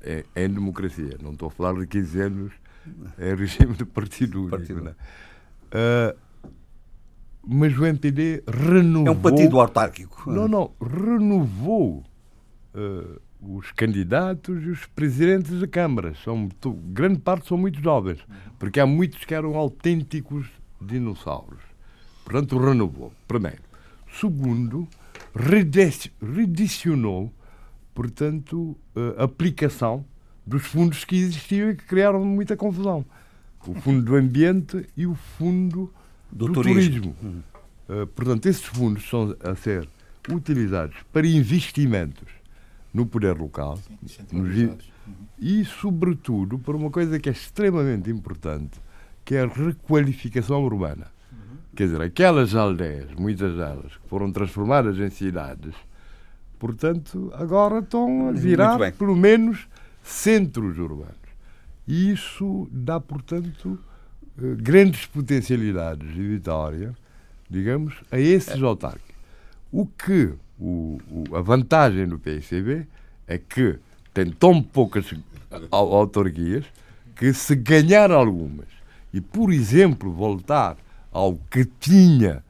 É, é em democracia, não estou a falar de 15 anos é regime de partido único. Partido. Uh, mas o MPD renovou. É um partido autárquico. Não, não, renovou uh, os candidatos e os presidentes de câmaras. São, grande parte são muito jovens, porque há muitos que eram autênticos dinossauros. Portanto, renovou. Primeiro. Segundo, redicionou, portanto, a aplicação dos fundos que existiam e que criaram muita confusão. O Fundo do Ambiente e o Fundo do, do Turismo. turismo. Uhum. Uh, portanto, esses fundos são a ser utilizados para investimentos no poder local Sim, uhum. e, sobretudo, para uma coisa que é extremamente importante, que é a requalificação urbana. Quer dizer, aquelas aldeias, muitas delas, que foram transformadas em cidades, portanto, agora estão a virar, pelo menos, centros urbanos. E isso dá, portanto, eh, grandes potencialidades de vitória, digamos, a esses autarcas. O que o, o, a vantagem do PICB é que tem tão poucas autarquias que se ganhar algumas e, por exemplo, voltar ao que tinha,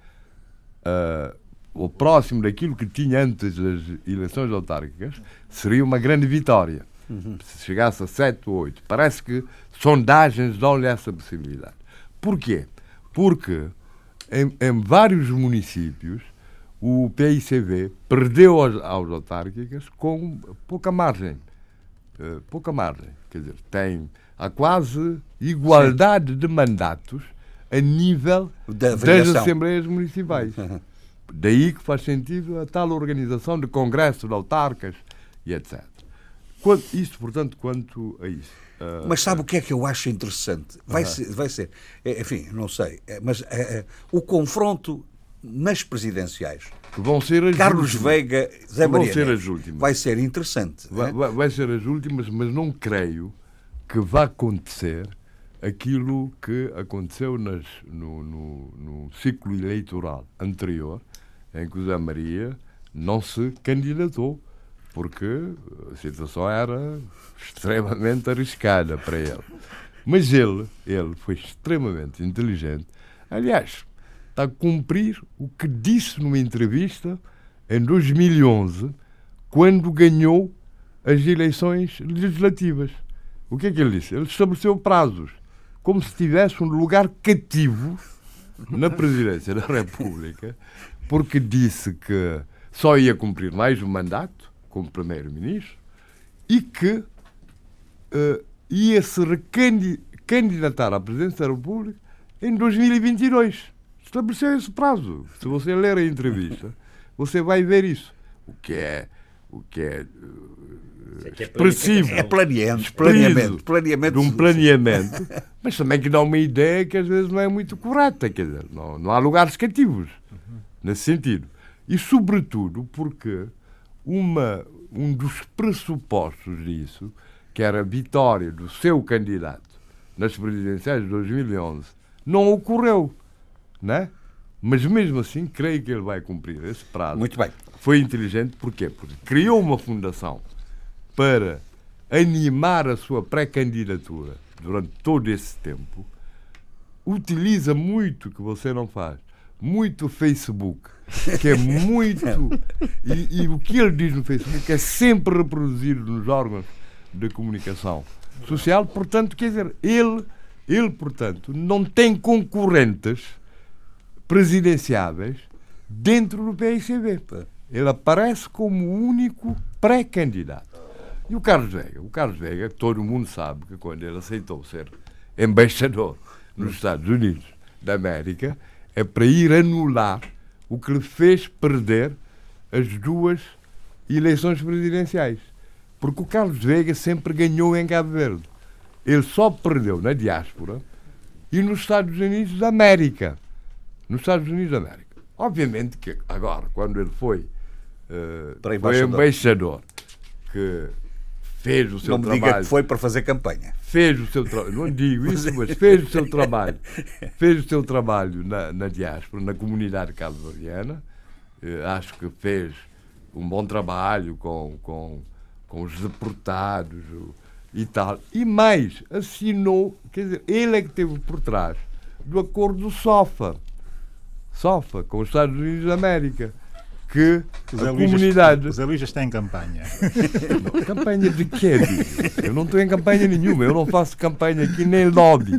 uh, o próximo daquilo que tinha antes das eleições autárquicas, seria uma grande vitória. Uhum. Se chegasse a 7 ou 8. Parece que sondagens dão-lhe essa possibilidade. Porquê? Porque em, em, vários municípios o PICV perdeu aos, aos autárquicas com pouca margem. Uh, pouca margem. Quer dizer, tem a quase igualdade Sim. de mandatos a nível das Assembleias Municipais. Daí que faz sentido a tal organização de congressos de autarcas e etc. Quanto, isto, portanto, quanto a isso. Uh, mas sabe uh, o que é que eu acho interessante? Vai uh -huh. ser, vai ser é, enfim, não sei, é, mas é, o confronto nas presidenciais. Que vão ser as Carlos últimas. Veiga, Zé Maria vão ser as últimas. Vai ser interessante. Vai, vai, vai ser as últimas, mas não creio que vá acontecer aquilo que aconteceu nas, no, no, no, ciclo eleitoral anterior, em que o Zé Maria não se candidatou, porque a situação era extremamente arriscada para ele. Mas ele, ele foi extremamente inteligente. Aliás, está a cumprir o que disse numa entrevista em 2011, quando ganhou as eleições legislativas. O que é que ele disse? Ele estabeleceu prazos, como se tivesse um lugar cativo na presidência da República, porque disse que só ia cumprir mais um mandato como primeiro-ministro e que uh, ia se recandidatar à presidência da República em 2022. Estabeleceu esse prazo. Se você ler a entrevista, você vai ver isso. O que é, o que é é expressivo. É planeamento, planeamento, planeamento. De um planeamento, mas também que dá uma ideia que às vezes não é muito correta, quer dizer, não, não há lugares cativos nesse sentido. E, sobretudo, porque uma, um dos pressupostos disso, que era a vitória do seu candidato nas presidenciais de 2011, não ocorreu, né? Mas mesmo assim, creio que ele vai cumprir esse prazo. Muito bem. Foi inteligente, porquê? Porque criou uma fundação para animar a sua pré-candidatura durante todo esse tempo, utiliza muito que você não faz, muito Facebook, que é muito. e, e, o que ele diz no Facebook é sempre reproduzido nos órgãos de comunicação social, portanto, quer dizer, ele, ele portanto, não tem concorrentes presidenciáveis dentro do PICB. Ele aparece como o único pré-candidato. E o Carlos Vega? O Carlos Vega, todo mundo sabe que quando ele aceitou ser embaixador nos Estados Unidos da América, é para ir anular o que lhe fez perder as duas eleições presidenciais. Porque o Carlos Vega sempre ganhou em Cabo Verde. Ele só perdeu na diáspora e nos Estados Unidos da América. Nos Estados Unidos da América. Obviamente que agora, quando ele foi, uh, foi embaixador, que fez o seu não me trabalho. Diga que foi para fazer campanha. Fez o seu trabalho, não digo isso, mas fez o seu trabalho. Fez o seu trabalho na, na diáspora, na comunidade cabo-verdiana. Eh, acho que fez um bom trabalho com, com, com os deportados e tal. E mais, assinou, quer dizer, ele é que esteve por trás do acordo do SOFA. SOFA, com os Estados Unidos da América que a comunidade. O Zé Luís já está em campanha. Não, campanha de quê? Eu não estou em campanha nenhuma, eu não faço campanha aqui nem lobby.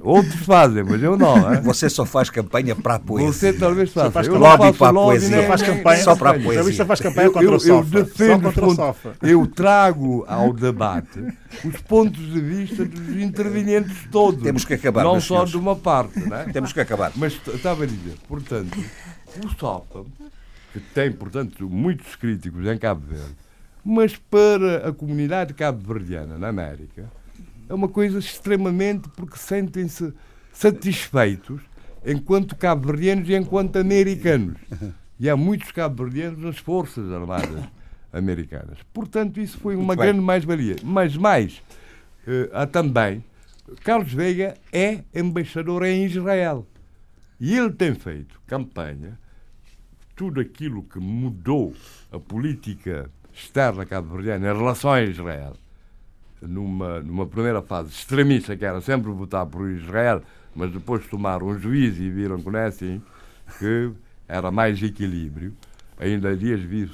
Outros fazem, mas eu não. Hein? Você só faz campanha para a poesia. Você talvez faça. Faz eu lobby para a poesia. Nem, faz campanha só para a poesia. Zé Luís só faz campanha contra eu, o SOFA. Eu defendo contra o SOFA. Eu trago ao debate os pontos de vista dos intervenientes todos. Temos que acabar. Não só senhores. de uma parte, não é? Temos que acabar. Mas estava a dizer, portanto, o SOFA que tem, portanto, muitos críticos em Cabo Verde, mas para a comunidade cabo-verdiana na América é uma coisa extremamente porque sentem-se satisfeitos enquanto cabo-verdianos e enquanto americanos. E há muitos cabo-verdianos nas Forças Armadas americanas. Portanto, isso foi uma grande mais-valia. Mas mais, uh, há também, Carlos Veiga é embaixador em Israel. E ele tem feito campanha tudo aquilo que mudou a política externa cabo-verdiana em relação a Israel, numa, numa primeira fase extremista, que era sempre votar por Israel, mas depois tomaram um juízo e viram que não é assim, que era mais equilíbrio. Ainda há dias vi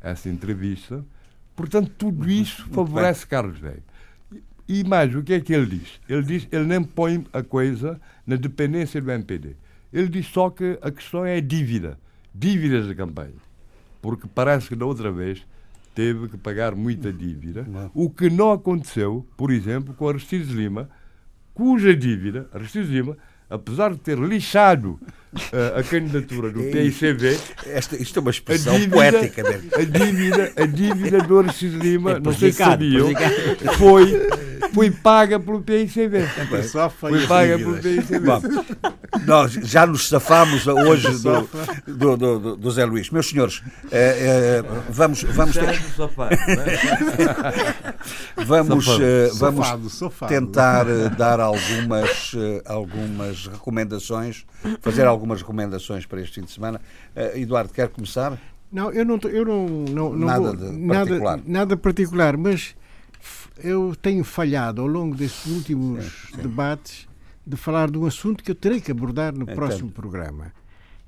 essa entrevista. Portanto, tudo isso favorece Carlos Veiga. E mais, o que é que ele diz? Ele diz ele nem põe a coisa na dependência do MPD. Ele diz só que a questão é a dívida dívidas da campanha. Porque parece que da outra vez teve que pagar muita dívida, o que não aconteceu, por exemplo, com Aristides Lima, cuja dívida, Aristides Lima, apesar de ter lixado uh, a candidatura do PICB. Esta, isto é uma expressão a dívida, poética. Dele. A dívida, a dívida do Aristides Lima, é não sei se sabiam, foi, foi paga pelo PICB. É foi paga pelo PICB. Bom, nós já nos safámos hoje do, do, do, do Zé Luís. Meus senhores, eh, eh, vamos, vamos, ter... vamos, eh, vamos tentar dar algumas, algumas recomendações, fazer algumas recomendações para este fim de semana. Eduardo, quer começar? Não, eu não, eu não, não, não nada, vou, de particular. nada, nada particular, mas eu tenho falhado ao longo destes últimos debates de falar de um assunto que eu terei que abordar no Entendo. próximo programa.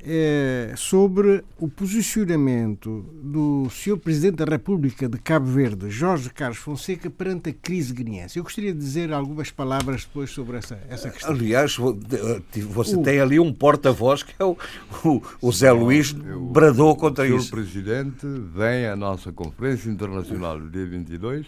É sobre o posicionamento do Sr. Presidente da República de Cabo Verde, Jorge Carlos Fonseca, perante a crise guineense. Eu gostaria de dizer algumas palavras depois sobre essa, essa questão. Aliás, você o... tem ali um porta-voz que é o, o, o Zé Luís, bradou contra o isso. O Sr. Presidente vem à nossa Conferência Internacional do dia 22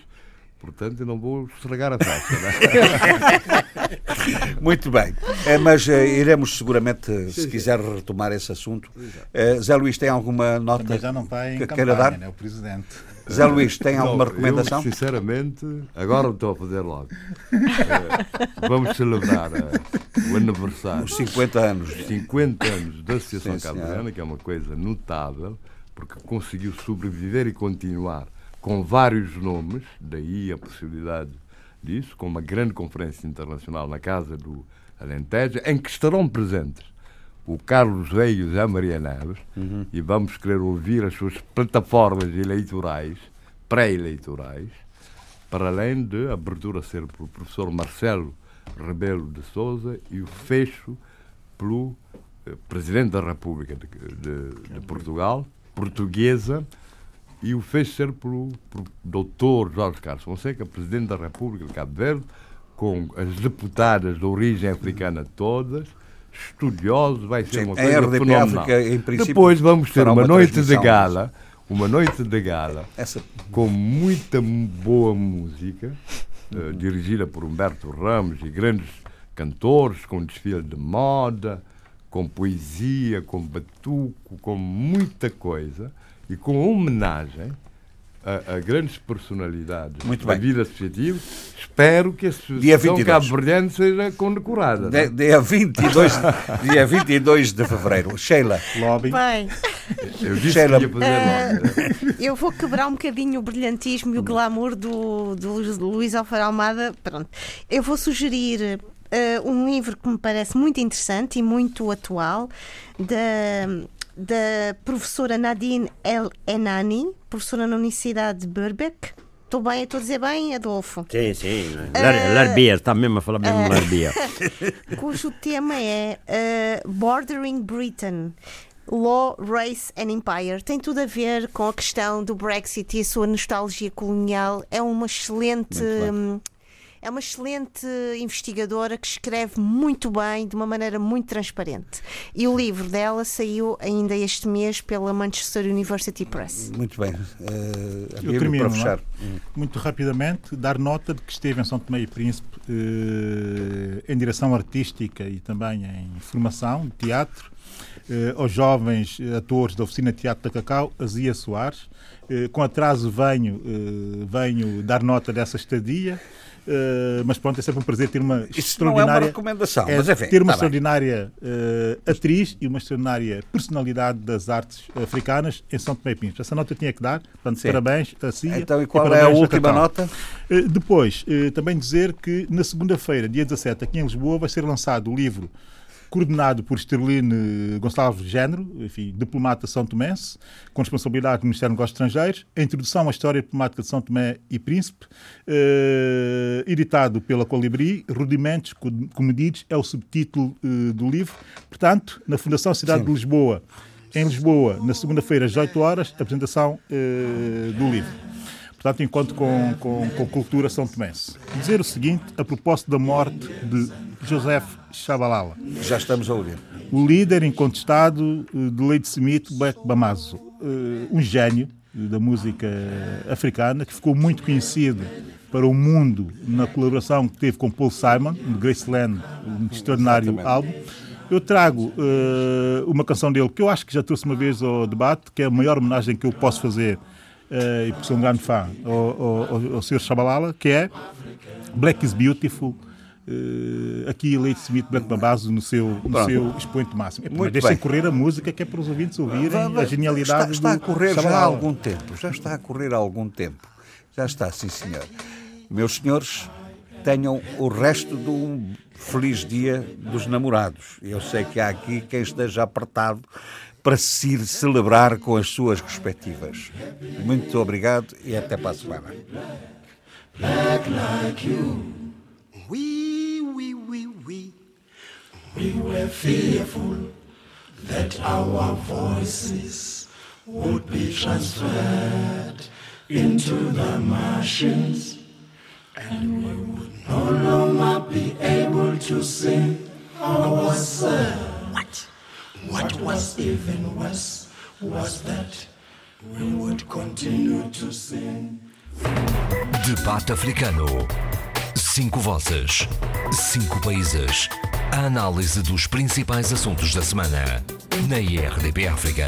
Portanto, eu não vou estragar a festa. É? Muito bem. É, mas uh, iremos seguramente, se quiser retomar esse assunto. Uh, Zé Luís, tem alguma nota Também já não está em que campanha, queira dar? Né, o Presidente. Zé Luís, tem alguma não, recomendação? Eu, sinceramente, agora estou a fazer logo. Uh, vamos celebrar o aniversário. Os 50 anos. Os 50 anos da Associação Cabo que é uma coisa notável, porque conseguiu sobreviver e continuar com vários nomes, daí a possibilidade disso, com uma grande conferência internacional na Casa do Alentejo, em que estarão presentes o Carlos Veio e a Maria Neves, uhum. e vamos querer ouvir as suas plataformas eleitorais, pré-eleitorais, para além de a abertura ser pelo professor Marcelo Rebelo de Souza e o fecho pelo eh, Presidente da República de, de, de Portugal, portuguesa, e o fez ser pelo, pelo doutor Jorge Carlos Fonseca, Presidente da República de Cabo Verde, com as deputadas de origem africana todas, estudiosos, vai ser Sim, uma coisa RDP fenomenal. África, Depois vamos ter uma, uma noite de gala, uma noite de gala, Essa... com muita boa música, uh, dirigida por Humberto Ramos e grandes cantores, com desfile de moda, com poesia, com batuco, com muita coisa e com homenagem a, a grandes personalidades Muito da bem. vida associativa, espero que a Associação Cabo-Verdiana seja condecorada. De, dia, 22, dia 22 de fevereiro. Sheila. Lobby. Bem. Eu disse Sheila. que ia fazer uh, Eu vou quebrar um bocadinho o brilhantismo e o glamour do, do Luís Alfaro Almada. Pronto. Eu vou sugerir uh, um livro que me parece muito interessante e muito atual da da professora Nadine El Enani, professora na Universidade de Birbeck. Estou bem, estou a dizer bem, Adolfo? Sim, sim. Uh, Larbier, está mesmo a falar mesmo uh, Larbier. cujo tema é uh, Bordering Britain. Law, Race and Empire tem tudo a ver com a questão do Brexit e a sua nostalgia colonial. É uma excelente é uma excelente investigadora que escreve muito bem, de uma maneira muito transparente. E o livro dela saiu ainda este mês pela Manchester University Press. Muito bem. Uh, Eu termino, para fechar. É? Muito rapidamente, dar nota de que esteve em São Tomé e Príncipe uh, em direção artística e também em formação de teatro. Uh, aos jovens atores da Oficina Teatro da Cacau, Azia Soares. Uh, com atraso venho, uh, venho dar nota dessa estadia. Uh, mas pronto, é sempre um prazer ter uma Isso extraordinária. Não é uma recomendação, é, mas enfim, ter uma tá extraordinária uh, atriz e uma extraordinária personalidade das artes africanas em São Tomé e Príncipe. Essa nota eu tinha que dar. Portanto, Sim. parabéns a si. Então, e qual e é a última nota? Uh, depois, também dizer que na segunda-feira, dia 17, aqui em Lisboa, vai ser lançado o livro coordenado por Esterline Gonçalves Género, enfim, diplomata São Tomense, com responsabilidade do Ministério dos Negócios Estrangeiros, a introdução à história diplomática de São Tomé e Príncipe, eh, editado pela Colibri, Rudimentos Comedidos, é o subtítulo eh, do livro. Portanto, na Fundação Cidade Sim. de Lisboa, em Lisboa, na segunda-feira, às 8 horas, a apresentação eh, do livro. Portanto, encontro com, com, com cultura são tomense. Dizer o seguinte, a propósito da morte de Joseph Chabalala. Já estamos a ouvir. O líder incontestado eh, de Leite Smith, Black Bamazo. Eh, um gênio da música africana que ficou muito conhecido para o mundo na colaboração que teve com Paul Simon, no Graceland, um extraordinário Exatamente. álbum. Eu trago uh, uma canção dele que eu acho que já trouxe uma vez ao debate, que é a maior homenagem que eu posso fazer e porque sou um grande fã, ao, ao, ao Sr. Shabalala, que é Black is Beautiful. Uh, aqui Leite Smith Black Bambazo no seu, no seu expoente máximo. É, Muito deixem correr a música que é para os ouvintes ouvirem a genialidade está, está a correr já há algum tempo, já está a correr há algum tempo. Já está, sim senhor. Meus senhores, tenham o resto de um feliz dia dos namorados. Eu sei que há aqui quem esteja apertado para se ir celebrar com as suas respectivas. Muito obrigado e até para a semana. Black like you. We, we, we, we. were fearful that our voices would be transferred into the Martians and we would no longer be able to sing our song. What? What was even worse was that we would continue to sing. Debate Africano. Cinco vozes. Cinco países. A análise dos principais assuntos da semana. Na IRDP África.